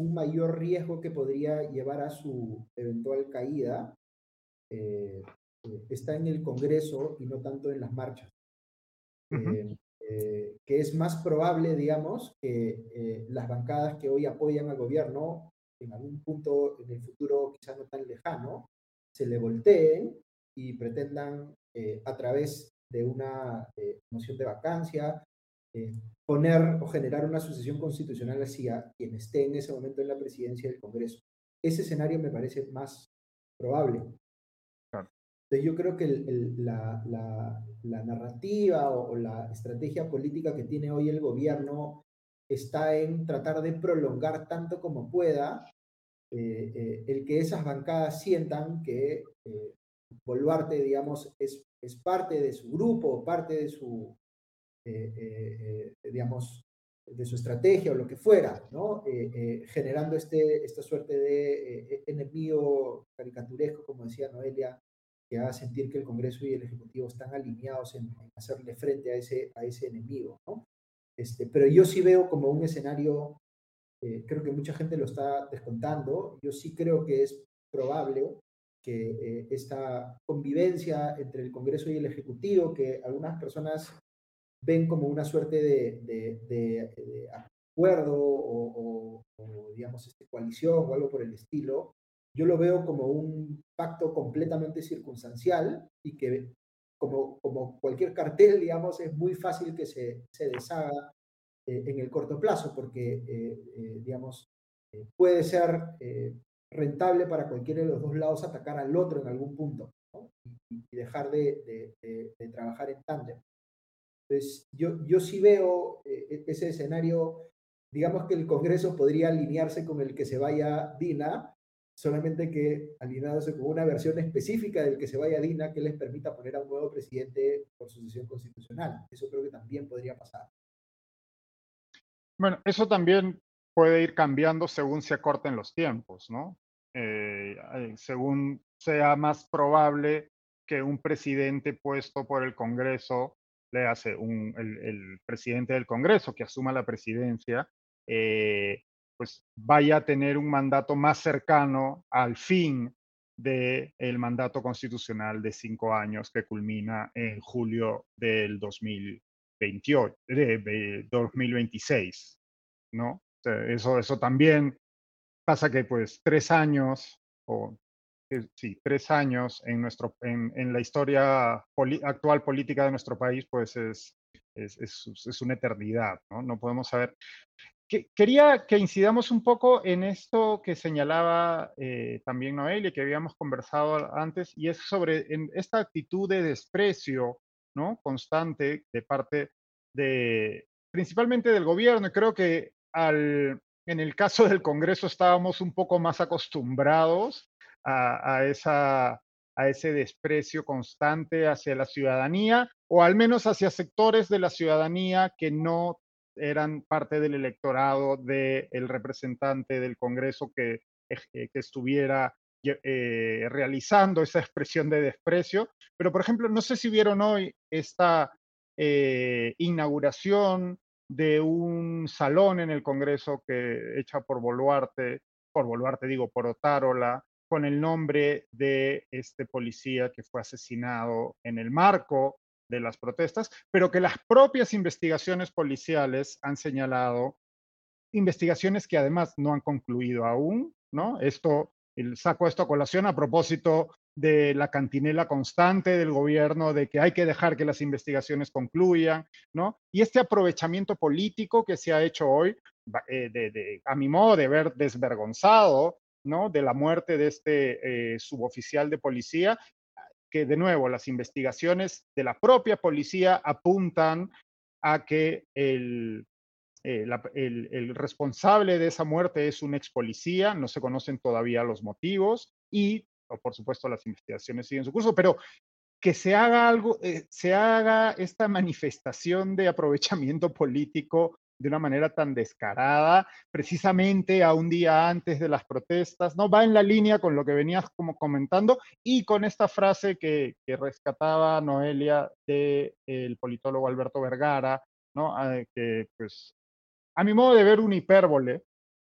Speaker 3: un mayor riesgo que podría llevar a su eventual caída eh, eh, está en el Congreso y no tanto en las marchas. Eh, que es más probable, digamos, que las bancadas que hoy apoyan al gobierno en algún punto en el futuro, quizá no tan lejano, se le volteen y pretendan a través de una moción de vacancia eh, poner o generar una sucesión constitucional hacia quien esté en ese momento en la presidencia del Congreso. Ese escenario me parece más probable. Entonces yo creo que la, la, narrativa o, la estrategia política que tiene hoy el gobierno está en tratar de prolongar tanto como pueda eh, eh, el que esas bancadas sientan que Boluarte, digamos, es, es parte de su grupo, parte de su, eh, eh, eh, digamos, de su estrategia o lo que fuera, ¿no? generando este, esta suerte de enemigo caricaturesco, como decía Noelia, que haga sentir que el Congreso y el Ejecutivo están alineados en, hacerle frente a ese, a ese enemigo, ¿no? Este, pero yo sí veo como un escenario, creo que mucha gente lo está descontando, yo sí creo que es probable que esta convivencia entre el Congreso y el Ejecutivo, que algunas personas ven como una suerte de, acuerdo o, digamos, este, coalición o algo por el estilo, yo lo veo como un pacto completamente circunstancial y que como, como cualquier cartel, digamos, es muy fácil que se, se deshaga eh, en el corto plazo, porque, eh, eh, digamos, puede ser rentable para cualquiera de los dos lados atacar al otro en algún punto y, dejar de, de trabajar en tándem. Entonces, yo, yo sí veo eh, ese escenario, digamos que el Congreso podría alinearse con el que se vaya Dina, solamente que alineándose con una versión específica del que se vaya Dina que les permita poner a un nuevo presidente por sucesión constitucional. Eso creo que también podría pasar.
Speaker 1: Bueno, eso también puede ir cambiando según se acorten los tiempos, ¿no? Eh, según sea más probable que un presidente puesto por el Congreso le hace un, el, presidente del Congreso que asuma la presidencia, eh, pues vaya a tener un mandato más cercano al fin del el mandato constitucional de cinco años que culmina en julio del 2028, de, 2026, ¿no? eso, eso también pasa que pues tres años o sí, tres años en, nuestro, en, la historia actual política de nuestro país, pues es, es, es, una eternidad, ¿no? No podemos saber. quería que incidamos un poco en esto que señalaba eh, también Noelia, que habíamos conversado antes, y es sobre esta actitud de desprecio ¿no? constante de parte de, principalmente del gobierno. Y creo que al, en el caso del Congreso estábamos un poco más acostumbrados a, esa, a ese desprecio constante hacia la ciudadanía o al menos hacia sectores de la ciudadanía que no eran parte del electorado del representante del Congreso que, eh, que estuviera eh, realizando esa expresión de desprecio. Pero, por ejemplo, no sé si vieron hoy esta eh, inauguración de un salón en el Congreso que hecha por Boluarte, por Boluarte digo, por Otárola, con el nombre de este policía que fue asesinado en el marco de las protestas, pero que las propias investigaciones policiales han señalado investigaciones que además no han concluido aún, ¿no? Esto, el saco esto a colación a propósito de la cantinela constante del gobierno, de que hay que dejar que las investigaciones concluyan, ¿no? Y este aprovechamiento político que se ha hecho hoy, eh, a mi modo de ver, desvergonzado, ¿no? De la muerte de este eh, suboficial de policía, que de nuevo las investigaciones de la propia policía apuntan a que el, eh, el, responsable de esa muerte es un ex policía, no se conocen todavía los motivos y, por supuesto, las investigaciones siguen su curso, pero que se haga algo, eh, se haga esta manifestación de aprovechamiento político de una manera tan descarada, precisamente a un día antes de las protestas, ¿no? Va en la línea con lo que venías como comentando y con esta frase que, que rescataba Noelia del el politólogo Alberto Vergara, ¿no? Ah, que pues a mi modo de ver, un hipérbole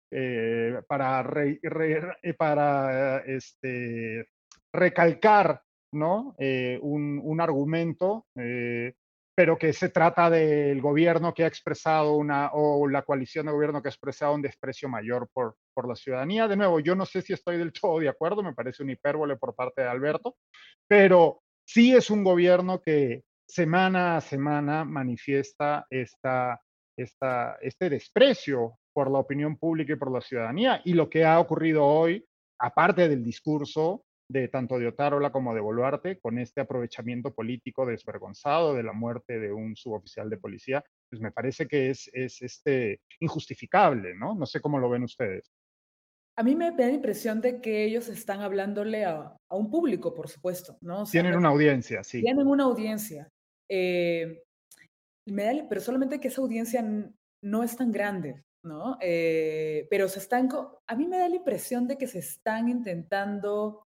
Speaker 1: eh, para, eh, para este, recalcar ¿no? Eh, un, argumento, pero que se trata del gobierno que ha expresado una, o la coalición de gobierno que ha expresado un desprecio mayor por, por la ciudadanía. De nuevo, yo no sé si estoy del todo de acuerdo, me parece un hipérbole por parte de Alberto, pero sí es un gobierno que semana a semana manifiesta esta este desprecio por la opinión pública y por la ciudadanía. Y lo que ha ocurrido hoy, aparte del discurso de tanto de Otárola como de Boluarte, con este aprovechamiento político desvergonzado de la muerte de un suboficial de policía, pues me parece que es, es este, injustificable, ¿no? No sé cómo lo ven ustedes.
Speaker 2: A mí me da la impresión de que ellos están hablándole a, un público, por supuesto, ¿no?
Speaker 1: tienen una audiencia, sí.
Speaker 2: Tienen una audiencia. Eh, pero solamente que esa audiencia no es tan grande, ¿no? Eh, pero se están, a mí me da la impresión de que se están intentando,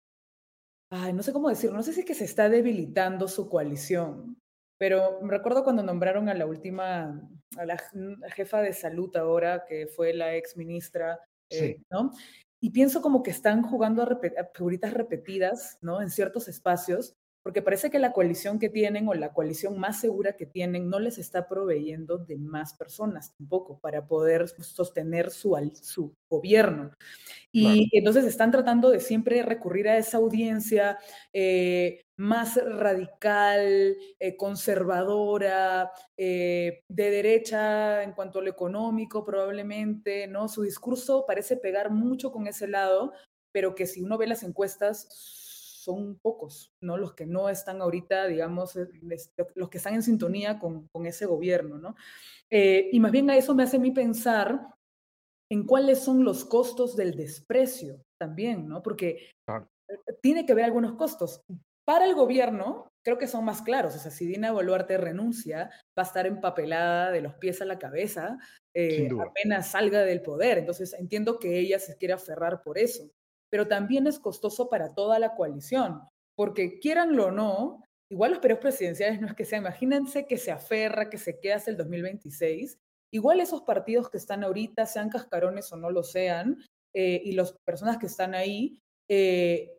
Speaker 2: ay, no sé cómo decirlo, no sé si es que se está debilitando su coalición, pero me recuerdo cuando nombraron a la última, a la jefa de salud ahora, que fue la ex ministra, eh, ¿no? Y pienso como que están jugando a, a figuritas repetidas, ¿no? En ciertos espacios, porque parece que la coalición que tienen o la coalición más segura que tienen no les está proveyendo de más personas tampoco para poder sostener su, su gobierno. Y entonces están tratando de siempre recurrir a esa audiencia eh, más radical, eh, conservadora, eh, de derecha en cuanto a lo económico probablemente, ¿no? Su discurso parece pegar mucho con ese lado, pero que si uno ve las encuestas son pocos, ¿no? Los que no están ahorita, digamos, eh, los que están en sintonía con, ese gobierno, ¿no? Eh, y más bien a eso me hace a mí pensar en cuáles son los costos del desprecio también, ¿no? Porque eh, tiene que haber algunos costos. Para el gobierno, creo que son más claros. O sea, si Dina Boluarte renuncia, va a estar empapelada de los pies a la cabeza apenas salga del poder. Entonces, entiendo que ella se quiere aferrar por eso pero también es costoso para toda la coalición, porque quieranlo o no, igual los periodos presidenciales no es que sea, imagínense que se aferra, que se queda hasta el 2026, igual esos partidos que están ahorita, sean cascarones o no lo sean, eh, y las personas que están ahí, eh,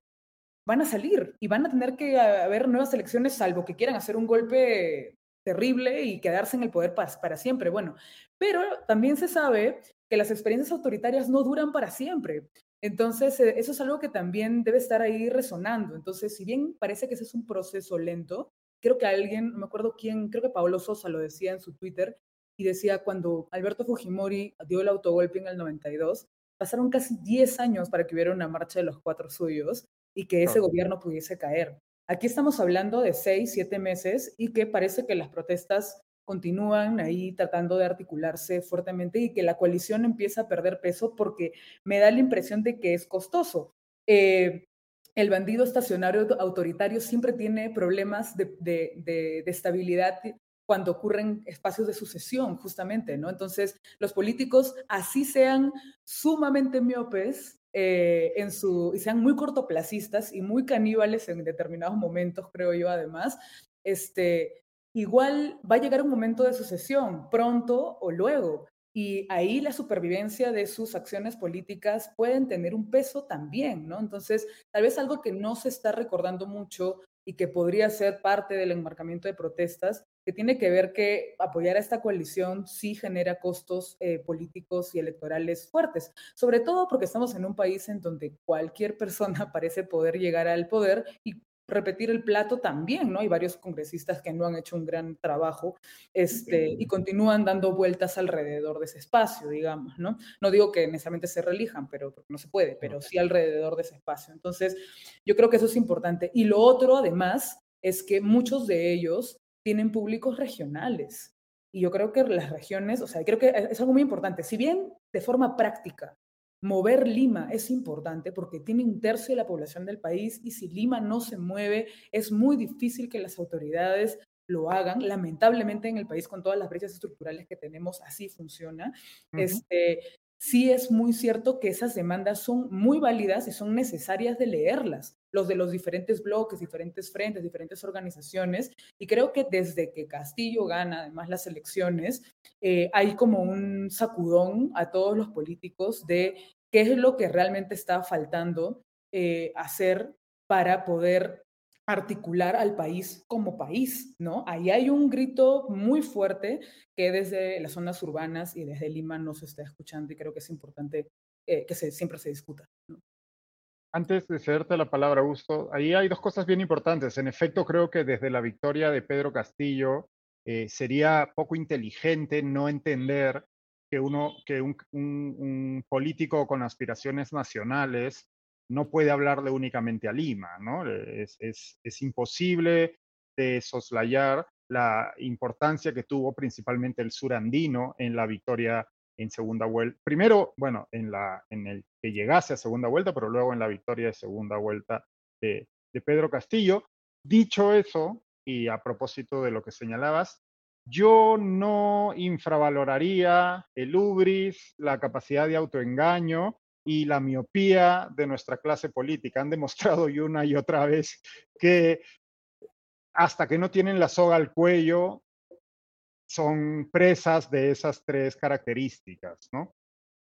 Speaker 2: van a salir y van a tener que haber nuevas elecciones, salvo que quieran hacer un golpe terrible y quedarse en el poder para, para, siempre. Bueno, pero también se sabe que las experiencias autoritarias no duran para siempre. Entonces, eh, eso es algo que también debe estar ahí resonando. Entonces, si bien parece que ese es un proceso lento, creo que alguien, no me acuerdo quién, creo que Pablo Sosa lo decía en su Twitter, y decía cuando Alberto Fujimori dio el autogolpe en el 92, pasaron casi 10 años para que hubiera una marcha de los cuatro suyos y que ese gobierno pudiese caer. Aquí estamos hablando de 6, 7 meses y que parece que las protestas continúan ahí tratando de articularse fuertemente y que la coalición empieza a perder peso porque me da la impresión de que es costoso. Eh, el bandido estacionario autoritario siempre tiene problemas de, de, estabilidad cuando ocurren espacios de sucesión, justamente, ¿no? Entonces, los políticos, así sean sumamente miopes eh, en su, y sean muy cortoplacistas y muy caníbales en determinados momentos, creo yo, además, este, igual va a llegar un momento de sucesión, pronto o luego. Y ahí la supervivencia de sus acciones políticas pueden tener un peso también, ¿no? Entonces, tal vez algo que no se está recordando mucho y que podría ser parte del enmarcamiento de protestas, que tiene que ver que apoyar a esta coalición sí genera costos eh, políticos y electorales fuertes, sobre todo porque estamos en un país en donde cualquier persona parece poder llegar al poder y repetir el plato también, ¿no? Hay varios congresistas que no han hecho un gran trabajo este, y continúan dando vueltas alrededor de ese espacio, digamos, ¿no? No digo que necesariamente se relijan, pero porque no se puede, pero sí alrededor de ese espacio. Entonces, yo creo que eso es importante. Y lo otro, además, es que muchos de ellos tienen públicos regionales. Y yo creo que las regiones, o sea, creo que es algo muy importante. Si bien de forma práctica mover Lima es importante porque tiene un tercio de la población del país y si Lima no se mueve, es muy difícil que las autoridades lo hagan. Lamentablemente en el país con todas las brechas estructurales que tenemos, así funciona. este, sí es muy cierto que esas demandas son muy válidas y son necesarias de leerlas, los de los diferentes bloques, diferentes frentes, diferentes organizaciones. Y creo que desde que Castillo gana además las elecciones, eh, hay como un sacudón a todos los políticos de qué es lo que realmente está faltando eh, hacer para poder articular al país como país, ¿no? Ahí hay un grito muy fuerte que desde las zonas urbanas y desde Lima no se está escuchando y creo que es importante eh, que se, siempre se discuta.
Speaker 1: Antes de cederte la palabra, Augusto, ahí hay dos cosas bien importantes. En efecto, creo que desde la victoria de Pedro Castillo eh, sería poco inteligente no entender que, uno, que un, un político con aspiraciones nacionales no puede hablarle únicamente a Lima, ¿no? Es, es, es imposible de soslayar la importancia que tuvo principalmente el surandino en la victoria en segunda vuelta. Primero, bueno, en, la, en el que llegase a segunda vuelta, pero luego en la victoria de segunda vuelta de, de Pedro Castillo. Dicho eso, y a propósito de lo que señalabas, yo no infravaloraría el ubris, la capacidad de autoengaño y la miopía de nuestra clase política. Han demostrado y una y otra vez que hasta que no tienen la soga al cuello, son presas de esas tres características, ¿no?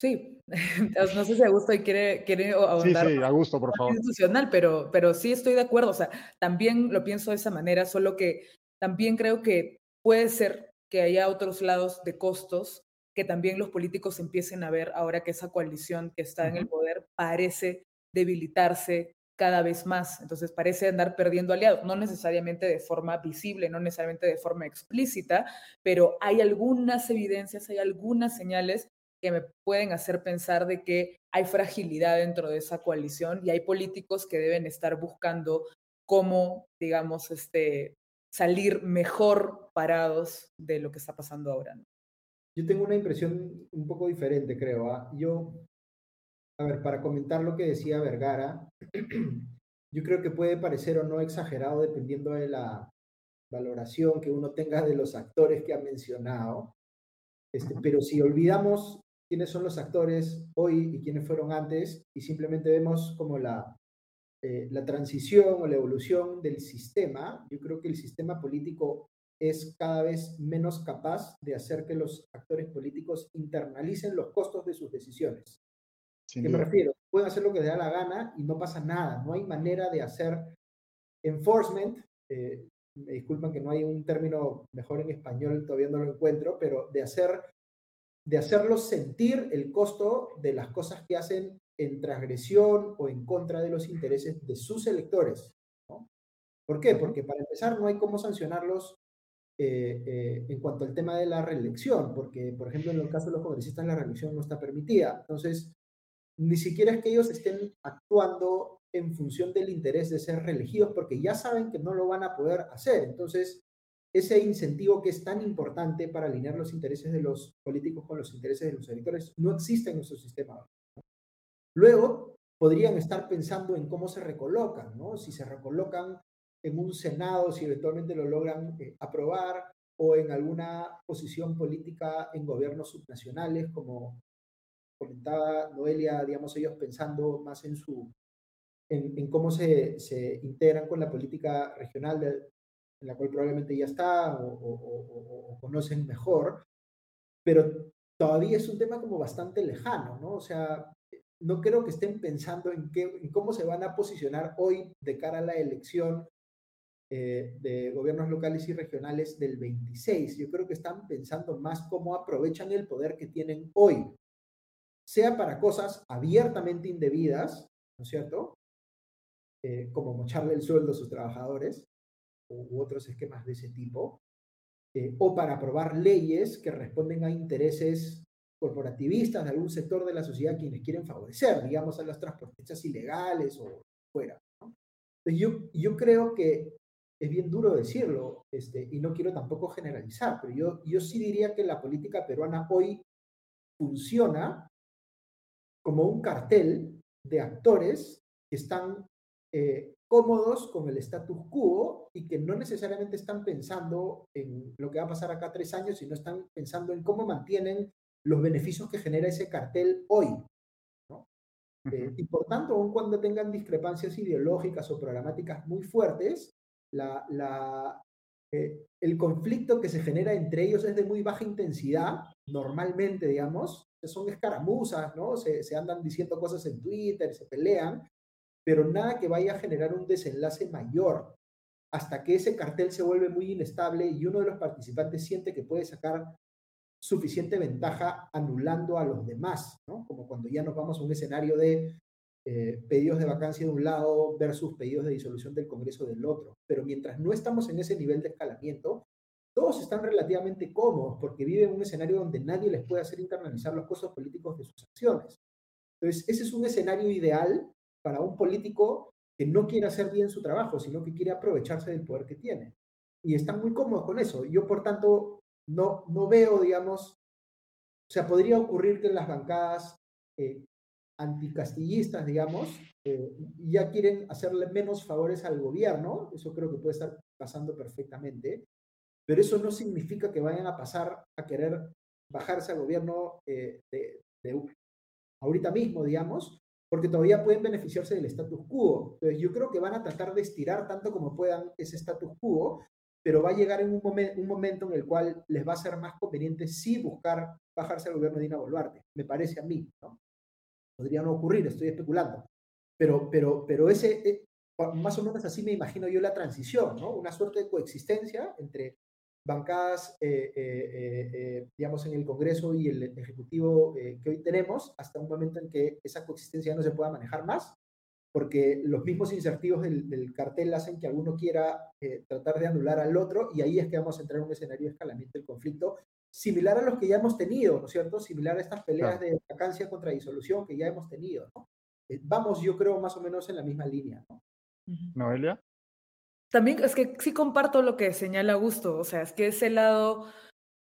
Speaker 2: Sí, no sé si Augusto quiere, quiere ahondar.
Speaker 1: Sí, sí, Augusto, por favor.
Speaker 2: Institucional, pero, pero sí estoy de acuerdo. O sea, también lo pienso de esa manera, solo que también creo que puede ser que haya otros lados de costos que también los políticos empiecen a ver ahora que esa coalición que está en el poder parece debilitarse cada vez más. Entonces parece andar perdiendo aliados, no necesariamente de forma visible, no necesariamente de forma explícita, pero hay algunas evidencias, hay algunas señales que me pueden hacer pensar de que hay fragilidad dentro de esa coalición y hay políticos que deben estar buscando cómo, digamos, este, salir mejor parados de lo que está pasando ahora.
Speaker 3: Yo tengo una impresión un poco diferente, creo. ¿ah? Yo, a ver, para comentar lo que decía Vergara, yo creo que puede parecer o no exagerado dependiendo de la valoración que uno tenga de los actores que ha mencionado. Este, pero si olvidamos quiénes son los actores hoy y quiénes fueron antes y simplemente vemos como la, eh, la transición o la evolución del sistema, yo creo que el sistema político es cada vez menos capaz de hacer que los actores políticos internalicen los costos de sus decisiones. ¿Qué me refiero? Pueden hacer lo que les da la gana y no pasa nada. No hay manera de hacer enforcement. Eh, me disculpan que no hay un término mejor en español, todavía no lo encuentro, pero de hacer de hacerlos sentir el costo de las cosas que hacen en transgresión o en contra de los intereses de sus electores. ¿Por qué? Porque para empezar no hay cómo sancionarlos eh, eh, en cuanto al tema de la reelección, porque, por ejemplo, en el caso de los congresistas la reelección no está permitida. Entonces, ni siquiera es que ellos estén actuando en función del interés de ser reelegidos, porque ya saben que no lo van a poder hacer. Entonces, ese incentivo que es tan importante para alinear los intereses de los políticos con los intereses de los electores no existe en nuestro sistema. Luego, podrían estar pensando en cómo se recolocan, ¿no? Si se recolocan en un Senado, si eventualmente lo logran eh, aprobar, o en alguna posición política en gobiernos subnacionales, como comentaba Noelia, digamos, ellos pensando más en su en, cómo se, se, integran con la política regional en la cual probablemente ya está o, conocen mejor, pero todavía es un tema como bastante lejano, ¿no? O sea, no creo que estén pensando en, qué, en cómo se van a posicionar hoy de cara a la elección eh, de gobiernos locales y regionales del 26. Yo creo que están pensando más cómo aprovechan el poder que tienen hoy, sea para cosas abiertamente indebidas, ¿no es cierto? Eh, como mocharle el sueldo a sus trabajadores u otros esquemas de ese tipo, eh, o para aprobar leyes que responden a intereses corporativistas de algún sector de la sociedad quienes quieren favorecer, digamos, a los transportistas ilegales o fuera. Yo, yo creo que es bien duro decirlo, este, y no quiero tampoco generalizar, pero yo, yo sí diría que la política peruana hoy funciona como un cartel de actores que están eh, cómodos con el status quo y que no necesariamente están pensando en lo que va a pasar acá tres años, sino están pensando en cómo mantienen los beneficios que genera ese cartel hoy. Eh, y por tanto, aun cuando tengan discrepancias ideológicas o programáticas muy fuertes, la, eh, el conflicto que se genera entre ellos es de muy baja intensidad, normalmente, digamos, son escaramuzas, ¿no? Se, se andan diciendo cosas en Twitter, se pelean, pero nada que vaya a generar un desenlace mayor hasta que ese cartel se vuelve muy inestable y uno de los participantes siente que puede sacar suficiente ventaja anulando a los demás, ¿no? Como cuando ya nos vamos a un escenario de eh, pedidos de vacancia de un lado versus pedidos de disolución del Congreso del otro. Pero mientras no estamos en ese nivel de escalamiento, todos están relativamente cómodos porque viven en un escenario donde nadie les puede hacer internalizar los costos políticos de sus acciones. Entonces, ese es un escenario ideal para un político que no quiere hacer bien su trabajo, sino que quiere aprovecharse del poder que tiene. Y están muy cómodos con eso. Yo, por tanto, no, no veo, digamos, o sea, podría ocurrir que en las bancadas eh, anticastillistas, digamos, eh, ya quieren hacerle menos favores al gobierno, eso creo que puede estar pasando perfectamente, pero eso no significa que vayan a pasar a querer bajarse al gobierno eh, de, de, ahorita mismo, digamos, porque todavía pueden beneficiarse del status quo. Entonces, yo creo que van a tratar de estirar tanto como puedan ese status quo, pero va a llegar en un, un momento en el cual les va a ser más conveniente sí buscar bajarse al gobierno de Dina Boluarte, me parece a mí, ¿no? Podría no ocurrir, estoy especulando. Pero, pero, pero ese, eh, más o menos así me imagino yo la transición, ¿no? Una suerte de coexistencia entre bancadas, eh, eh, digamos, en el Congreso y el Ejecutivo que hoy tenemos, hasta un momento en que esa coexistencia no se pueda manejar más, porque los mismos insertivos del, cartel hacen que alguno quiera tratar de anular al otro, y ahí es que vamos a entrar en un escenario de escalamiento del conflicto, similar a los que ya hemos tenido, ¿no es cierto? Similar a estas peleas de vacancia contra disolución que ya hemos tenido, ¿no? Eh, vamos, yo creo, más o menos en la misma línea, ¿no?
Speaker 1: Noelia.
Speaker 2: También es que sí comparto lo que señala Augusto, o sea, es que ese lado,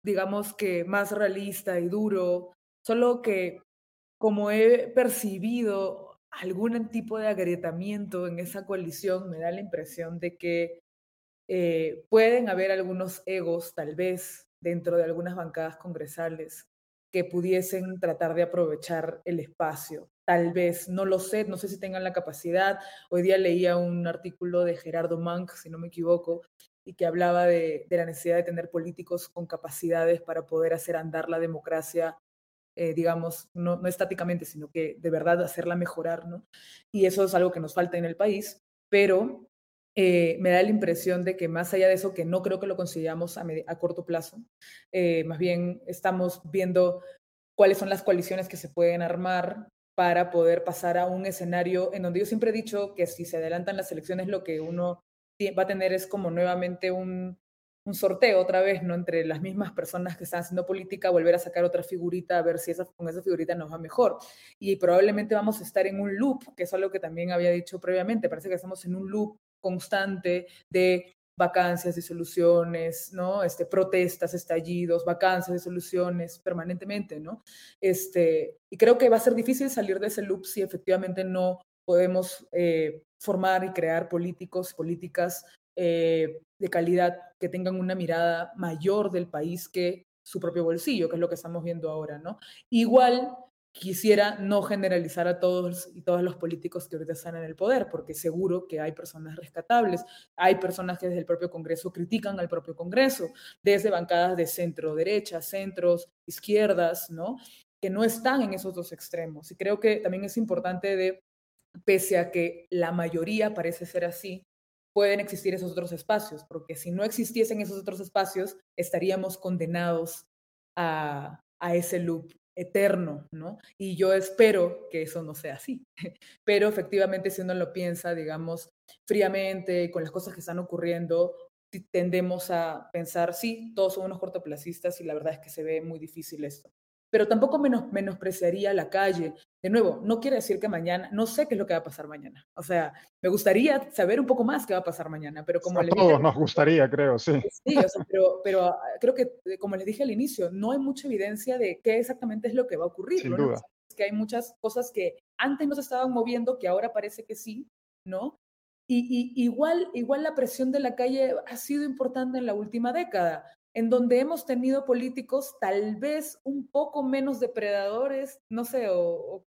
Speaker 2: digamos que más realista y duro, solo que como he percibido algún tipo de agrietamiento en esa coalición, me da la impresión de que eh, pueden haber algunos egos, tal vez, dentro de algunas bancadas congresales que pudiesen tratar de aprovechar el espacio. Tal vez, no lo sé, no sé si tengan la capacidad. Hoy día leía un artículo de Gerardo Mank, si no me equivoco, y que hablaba de, la necesidad de tener políticos con capacidades para poder hacer andar la democracia, eh, digamos, no, no, estáticamente, sino que de verdad hacerla mejorar, ¿no? Y eso es algo que nos falta en el país, pero eh, me da la impresión de que más allá de eso, que no creo que lo consigamos a, corto plazo, eh, más bien estamos viendo cuáles son las coaliciones que se pueden armar para poder pasar a un escenario en donde yo siempre he dicho que si se adelantan las elecciones, lo que uno va a tener es como nuevamente un, un sorteo otra vez, ¿no? Entre las mismas personas que están haciendo política, volver a sacar otra figurita, a ver si esa, con esa figurita nos va mejor. Y probablemente vamos a estar en un loop, que es algo que también había dicho previamente, parece que estamos en un loop constante de vacancias, disoluciones, ¿no? Este, protestas, estallidos, vacancias, disoluciones, permanentemente, ¿no? Este, y creo que va a ser difícil salir de ese loop si efectivamente no podemos eh, formar y crear políticos, políticas eh, de calidad que tengan una mirada mayor del país que su propio bolsillo, que es lo que estamos viendo ahora, ¿no? Igual quisiera no generalizar a todos y todos los políticos que ahorita están en el poder, porque seguro que hay personas rescatables, hay personas que desde el propio Congreso critican al propio Congreso, desde bancadas de centro derecha, centros, izquierdas, ¿no? Que no están en esos dos extremos. Y creo que también es importante de, pese a que la mayoría parece ser así, pueden existir esos otros espacios, porque si no existiesen esos otros espacios, estaríamos condenados a, a ese loop eterno, ¿no? Y yo espero que eso no sea así. Pero efectivamente, si uno lo piensa, digamos, fríamente, con las cosas que están ocurriendo, tendemos a pensar, sí, todos son unos cortoplacistas y la verdad es que se ve muy difícil esto pero tampoco menos, menospreciaría la calle. De nuevo, no quiere decir que mañana, no sé qué es lo que va a pasar mañana. O sea, me gustaría saber un poco más qué va a pasar mañana, pero como
Speaker 1: a todos nos gustaría, creo, sí.
Speaker 2: Sí, pero, pero ah, creo que, eh, como les dije al inicio, no hay mucha evidencia de qué exactamente es lo que va a ocurrir.
Speaker 1: Sin duda.
Speaker 2: Es que hay muchas cosas que antes no se estaban moviendo, que ahora parece que sí, ¿no? Y, y, igual, igual la presión de la calle ha sido importante en la última década en donde hemos tenido políticos tal vez un poco menos depredadores, no sé, o,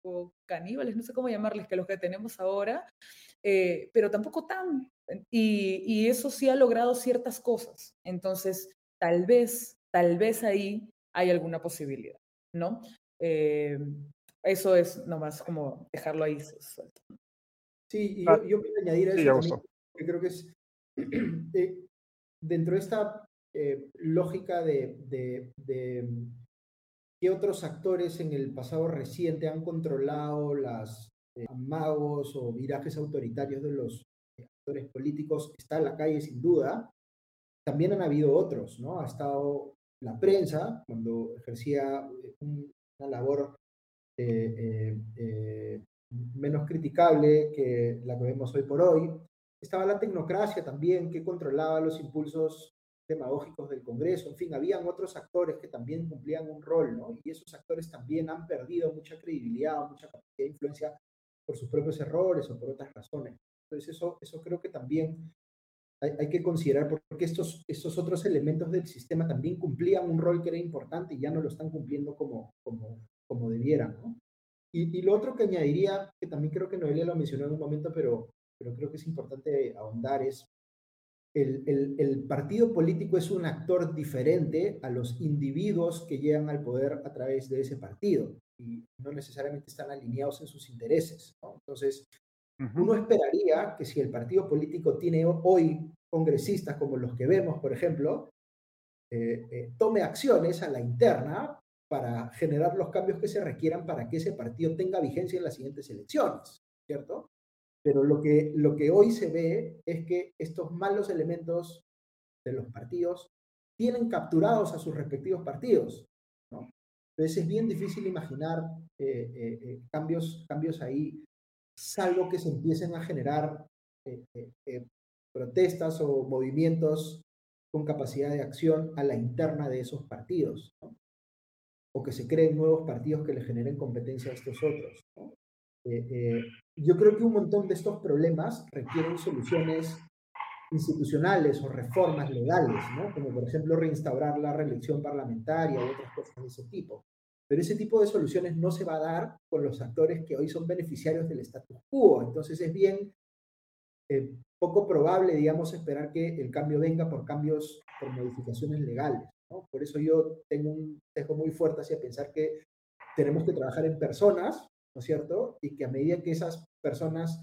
Speaker 2: caníbales, no sé cómo llamarles, que los que tenemos ahora, eh, pero tampoco tan. Y, eso sí ha logrado ciertas cosas. Entonces, tal vez, tal vez ahí hay alguna posibilidad, ¿no? Eh, eso es nomás como dejarlo ahí suelto.
Speaker 3: Sí, y yo, yo añadir a eso, que creo que es, eh, dentro de esta eh, lógica de, qué otros actores en el pasado reciente han controlado las eh, amagos o virajes autoritarios de los actores políticos, está en la calle sin duda. También han habido otros, ¿no? Ha estado la prensa, cuando ejercía eh, una labor menos criticable que la que vemos hoy por hoy. Estaba la tecnocracia también, que controlaba los impulsos demagógicos del Congreso, en fin, habían otros actores que también cumplían un rol, ¿no? Y esos actores también han perdido mucha credibilidad, mucha capacidad de influencia por sus propios errores o por otras razones. Entonces, eso, eso creo que también hay, que considerar, porque estos, estos otros elementos del sistema también cumplían un rol que era importante y ya no lo están cumpliendo como, como, como debieran, ¿no? Y, y lo otro que añadiría, que también creo que Noelia lo mencionó en un momento, pero, pero creo que es importante ahondar, es el, partido político es un actor diferente a los individuos que llegan al poder a través de ese partido y no necesariamente están alineados en sus intereses. Entonces, uno esperaría que si el partido político tiene hoy congresistas como los que vemos, por ejemplo, eh, eh, tome acciones a la interna para generar los cambios que se requieran para que ese partido tenga vigencia en las siguientes elecciones, ¿cierto? Pero lo que, lo que hoy se ve es que estos malos elementos de los partidos tienen capturados a sus respectivos partidos. ¿no? Entonces es bien difícil imaginar eh, eh, eh, cambios, cambios ahí, salvo que se empiecen a generar protestas o movimientos con capacidad de acción a la interna de esos partidos. ¿no? O que se creen nuevos partidos que le generen competencia a estos otros. ¿no? Eh, eh, yo creo que un montón de estos problemas requieren soluciones institucionales o reformas legales, ¿no? como por ejemplo reinstaurar la reelección parlamentaria u otras cosas de ese tipo. Pero ese tipo de soluciones no se va a dar con los actores que hoy son beneficiarios del status quo. Entonces es bien eh, poco probable, digamos, esperar que el cambio venga por cambios, por modificaciones legales. ¿no? Por eso yo tengo un sesgo muy fuerte hacia pensar que tenemos que trabajar en personas ¿no es cierto? Y que a medida que esas personas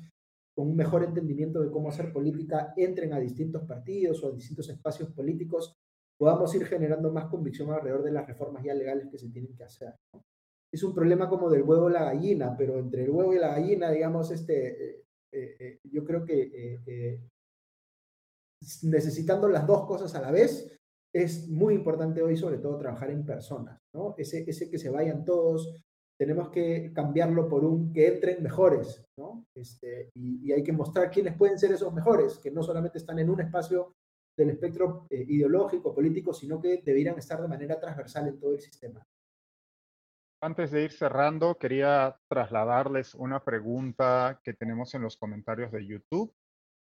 Speaker 3: con un mejor entendimiento de cómo hacer política entren a distintos partidos o a distintos espacios políticos, podamos ir generando más convicción alrededor de las reformas ya legales que se tienen que hacer. Es un problema como del huevo y la gallina, pero entre el huevo y la gallina, digamos, este, eh, eh, eh, yo creo que necesitando las dos cosas a la vez, es muy importante hoy sobre todo trabajar en personas, ¿no? Ese, ese que se vayan todos tenemos que cambiarlo por un que entren mejores, ¿no? Este, y, hay que mostrar quiénes pueden ser esos mejores, que no solamente están en un espacio del espectro eh, ideológico, político, sino que debieran estar de manera transversal en todo el sistema.
Speaker 1: Antes de ir cerrando, quería trasladarles una pregunta que tenemos en los comentarios de YouTube.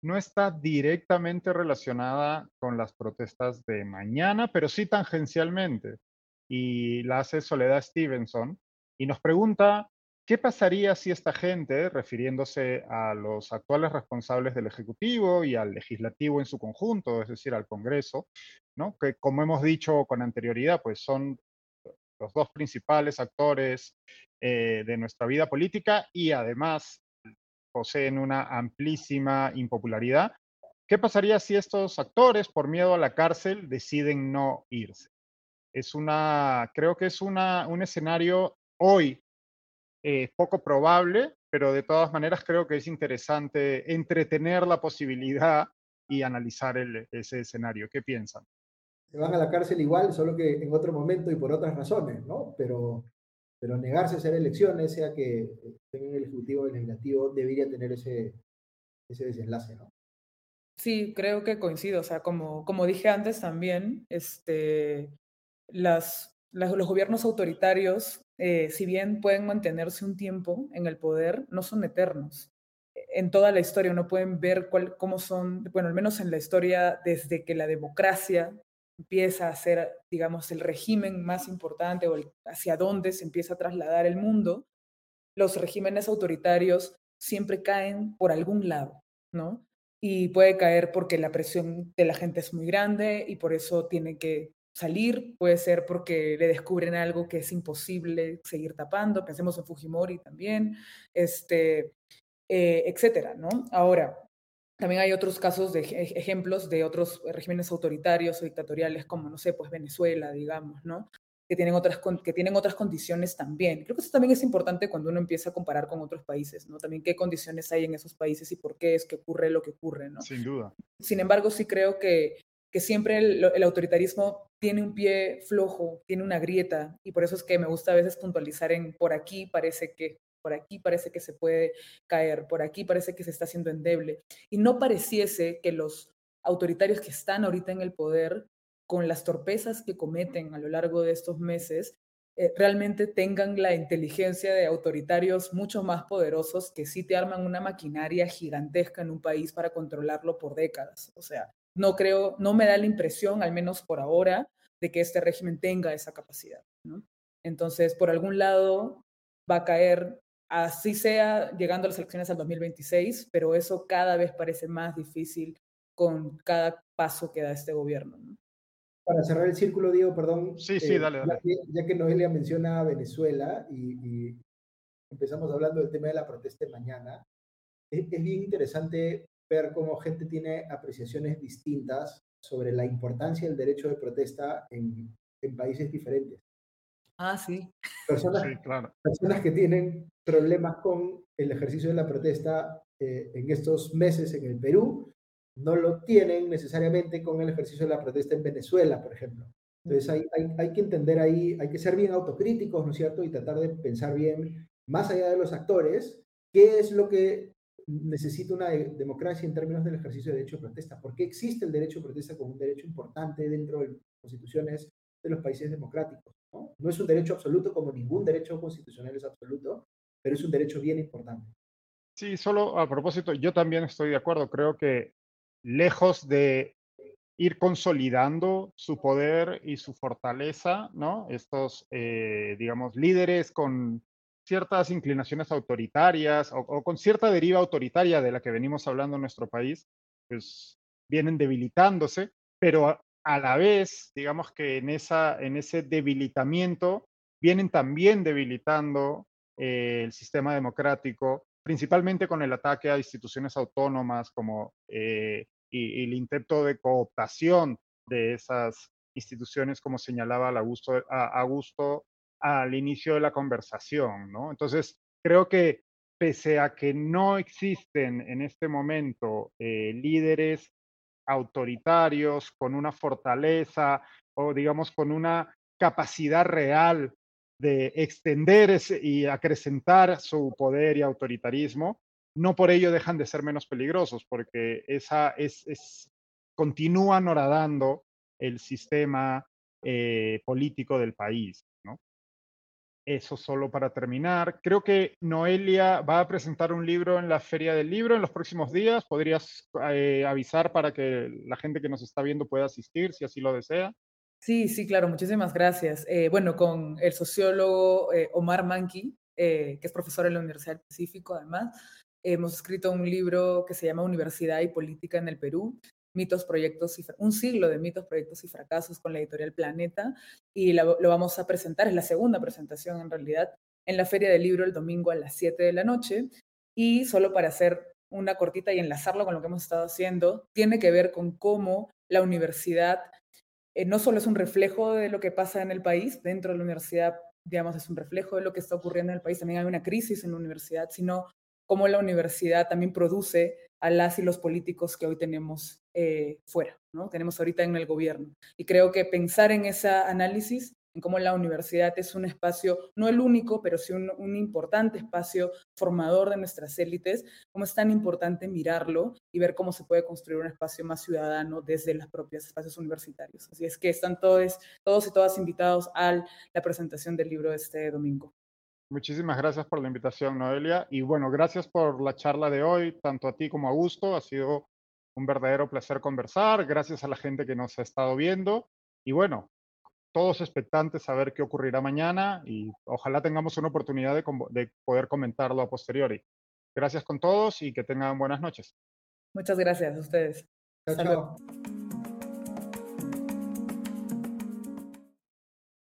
Speaker 1: No está directamente relacionada con las protestas de mañana, pero sí tangencialmente. Y la hace Soledad Stevenson y nos pregunta, ¿qué pasaría si esta gente, refiriéndose a los actuales responsables del Ejecutivo y al Legislativo en su conjunto, es decir, al Congreso, ¿no? que como hemos dicho con anterioridad, pues son los dos principales actores eh, de nuestra vida política y además poseen una amplísima impopularidad. ¿qué pasaría si estos actores, por miedo a la cárcel, deciden no irse? Es una, creo que es una, un escenario hoy eh, poco probable, pero de todas maneras creo que es interesante entretener la posibilidad y analizar ese escenario. ¿Qué piensan?
Speaker 3: Se van a la cárcel igual, solo que en otro momento y por otras razones, ¿no? Pero, pero negarse a hacer elecciones, sea que tengan el Ejecutivo o el Legislativo, debería tener ese, ese desenlace, ¿no?
Speaker 2: Sí, creo que coincido. O sea, como, como dije antes también, este, las, los gobiernos autoritarios, eh, si bien pueden mantenerse un tiempo en el poder, no son eternos. En toda la historia uno pueden ver cuál, cómo son, bueno, al menos en la historia desde que la democracia empieza a ser, digamos, el régimen más importante o hacia dónde se empieza a trasladar el mundo, los regímenes autoritarios siempre caen por algún lado, ¿no? Y puede caer porque la presión de la gente es muy grande y por eso tiene que salir, puede ser porque le descubren algo que es imposible seguir tapando, pensemos en Fujimori también, este, eh, etcétera, ¿no? Ahora, también hay otros casos de ejemplos de otros regímenes autoritarios o dictatoriales, como, no sé, pues Venezuela, digamos, ¿no? Que tienen, otras, que tienen otras condiciones también. Creo que eso también es importante cuando uno empieza a comparar con otros países, ¿no? También qué condiciones hay en esos países y por qué es que ocurre lo que ocurre, ¿no?
Speaker 1: Sin duda.
Speaker 2: Sin embargo, sí creo que, que siempre el, autoritarismo tiene un pie flojo, tiene una grieta, y por eso es que me gusta a veces puntualizar en por aquí parece que, por aquí parece que se puede caer, por aquí parece que se está haciendo endeble. Y no pareciese que los autoritarios que están ahorita en el poder, con las torpezas que cometen a lo largo de estos meses, eh, realmente tengan la inteligencia de autoritarios mucho más poderosos que sí te arman una maquinaria gigantesca en un país para controlarlo por décadas. O sea, no creo, no me da la impresión, al menos por ahora, de que este régimen tenga esa capacidad. Entonces, por algún lado va a caer, así sea, llegando a las elecciones al 2026, pero eso cada vez parece más difícil con cada paso que da este gobierno.
Speaker 3: Para cerrar el círculo, Diego, perdón.
Speaker 1: Sí, sí, eh, dale, dale.
Speaker 3: Ya, que Noelia menciona Venezuela y, empezamos hablando del tema de la protesta de mañana, es bien interesante ver cómo gente tiene apreciaciones distintas sobre la importancia del derecho de protesta en, en países diferentes.
Speaker 2: Ah, sí.
Speaker 3: Personas, claro. personas que tienen problemas con el ejercicio de la protesta eh, en estos meses en el Perú, no lo tienen necesariamente con el ejercicio de la protesta en Venezuela, por ejemplo. Entonces hay, hay, hay, que entender ahí, hay que ser bien autocríticos, ¿no es cierto? Y tratar de pensar bien, más allá de los actores, qué es lo que necesita una democracia en términos del ejercicio de derecho de protesta. ¿Por qué existe el derecho de protesta como un derecho importante dentro de las constituciones de los países democráticos? ¿no? es un derecho absoluto como ningún derecho constitucional es absoluto, pero es un derecho bien importante.
Speaker 1: Sí, solo a propósito, yo también estoy de acuerdo. Creo que lejos de ir consolidando su poder y su fortaleza, ¿no? Estos, eh, digamos, líderes con ciertas inclinaciones autoritarias o, con cierta deriva autoritaria de la que venimos hablando en nuestro país, pues vienen debilitándose, pero a, la vez, digamos que en, esa, en ese debilitamiento vienen también debilitando eh, el sistema democrático, principalmente con el ataque a instituciones autónomas como eh, y, el intento de cooptación de esas instituciones, como señalaba Augusto, Augusto al inicio de la conversación, ¿no? Entonces, creo que pese a que no existen en este momento eh, líderes autoritarios con una fortaleza o digamos con una capacidad real de extender y acrecentar su poder y autoritarismo, no por ello dejan de ser menos peligrosos, porque esa es, es continúan horadando el sistema eh, político del país. Eso solo para terminar. Creo que Noelia va a presentar un libro en la Feria del Libro en los próximos días. ¿Podrías eh, avisar para que la gente que nos está viendo pueda asistir si así lo desea?
Speaker 2: Sí, sí, claro. Muchísimas gracias. Eh, bueno, con el sociólogo eh, Omar Manki, que es profesor en la Universidad del Pacífico, además, hemos escrito un libro que se llama Universidad y Política en el Perú, mitos, proyectos y un siglo de mitos, proyectos y fracasos con la editorial Planeta y lo vamos a presentar, es la segunda presentación en realidad, en la Feria del Libro el domingo a las 7 de la noche. Y solo para hacer una cortita y enlazarlo con lo que hemos estado haciendo, tiene que ver con cómo la universidad eh, no solo es un reflejo de lo que pasa en el país, dentro de la universidad, digamos, es un reflejo de lo que está ocurriendo en el país, también hay una crisis en la universidad, sino cómo la universidad también produce a las y los políticos que hoy tenemos eh, fuera, ¿no? Tenemos ahorita en el gobierno. Y creo que pensar en ese análisis en cómo la universidad es un espacio, no el único, pero sí un, importante espacio formador de nuestras élites, cómo es tan importante mirarlo y ver cómo se puede construir un espacio más ciudadano desde los propios espacios universitarios. Así es que están todos, todos y todas invitados a la presentación del libro este domingo.
Speaker 1: Muchísimas gracias por la invitación, Noelia. Y bueno, gracias por la charla de hoy, tanto a ti como a Augusto. Ha sido un verdadero placer conversar. Gracias a la gente que nos ha estado viendo. Y bueno, todos expectantes a ver qué ocurrirá mañana y ojalá tengamos una oportunidad de, poder comentarlo a posteriori. Gracias con todos y que tengan buenas noches.
Speaker 2: Muchas gracias a ustedes.
Speaker 3: Chao, chao.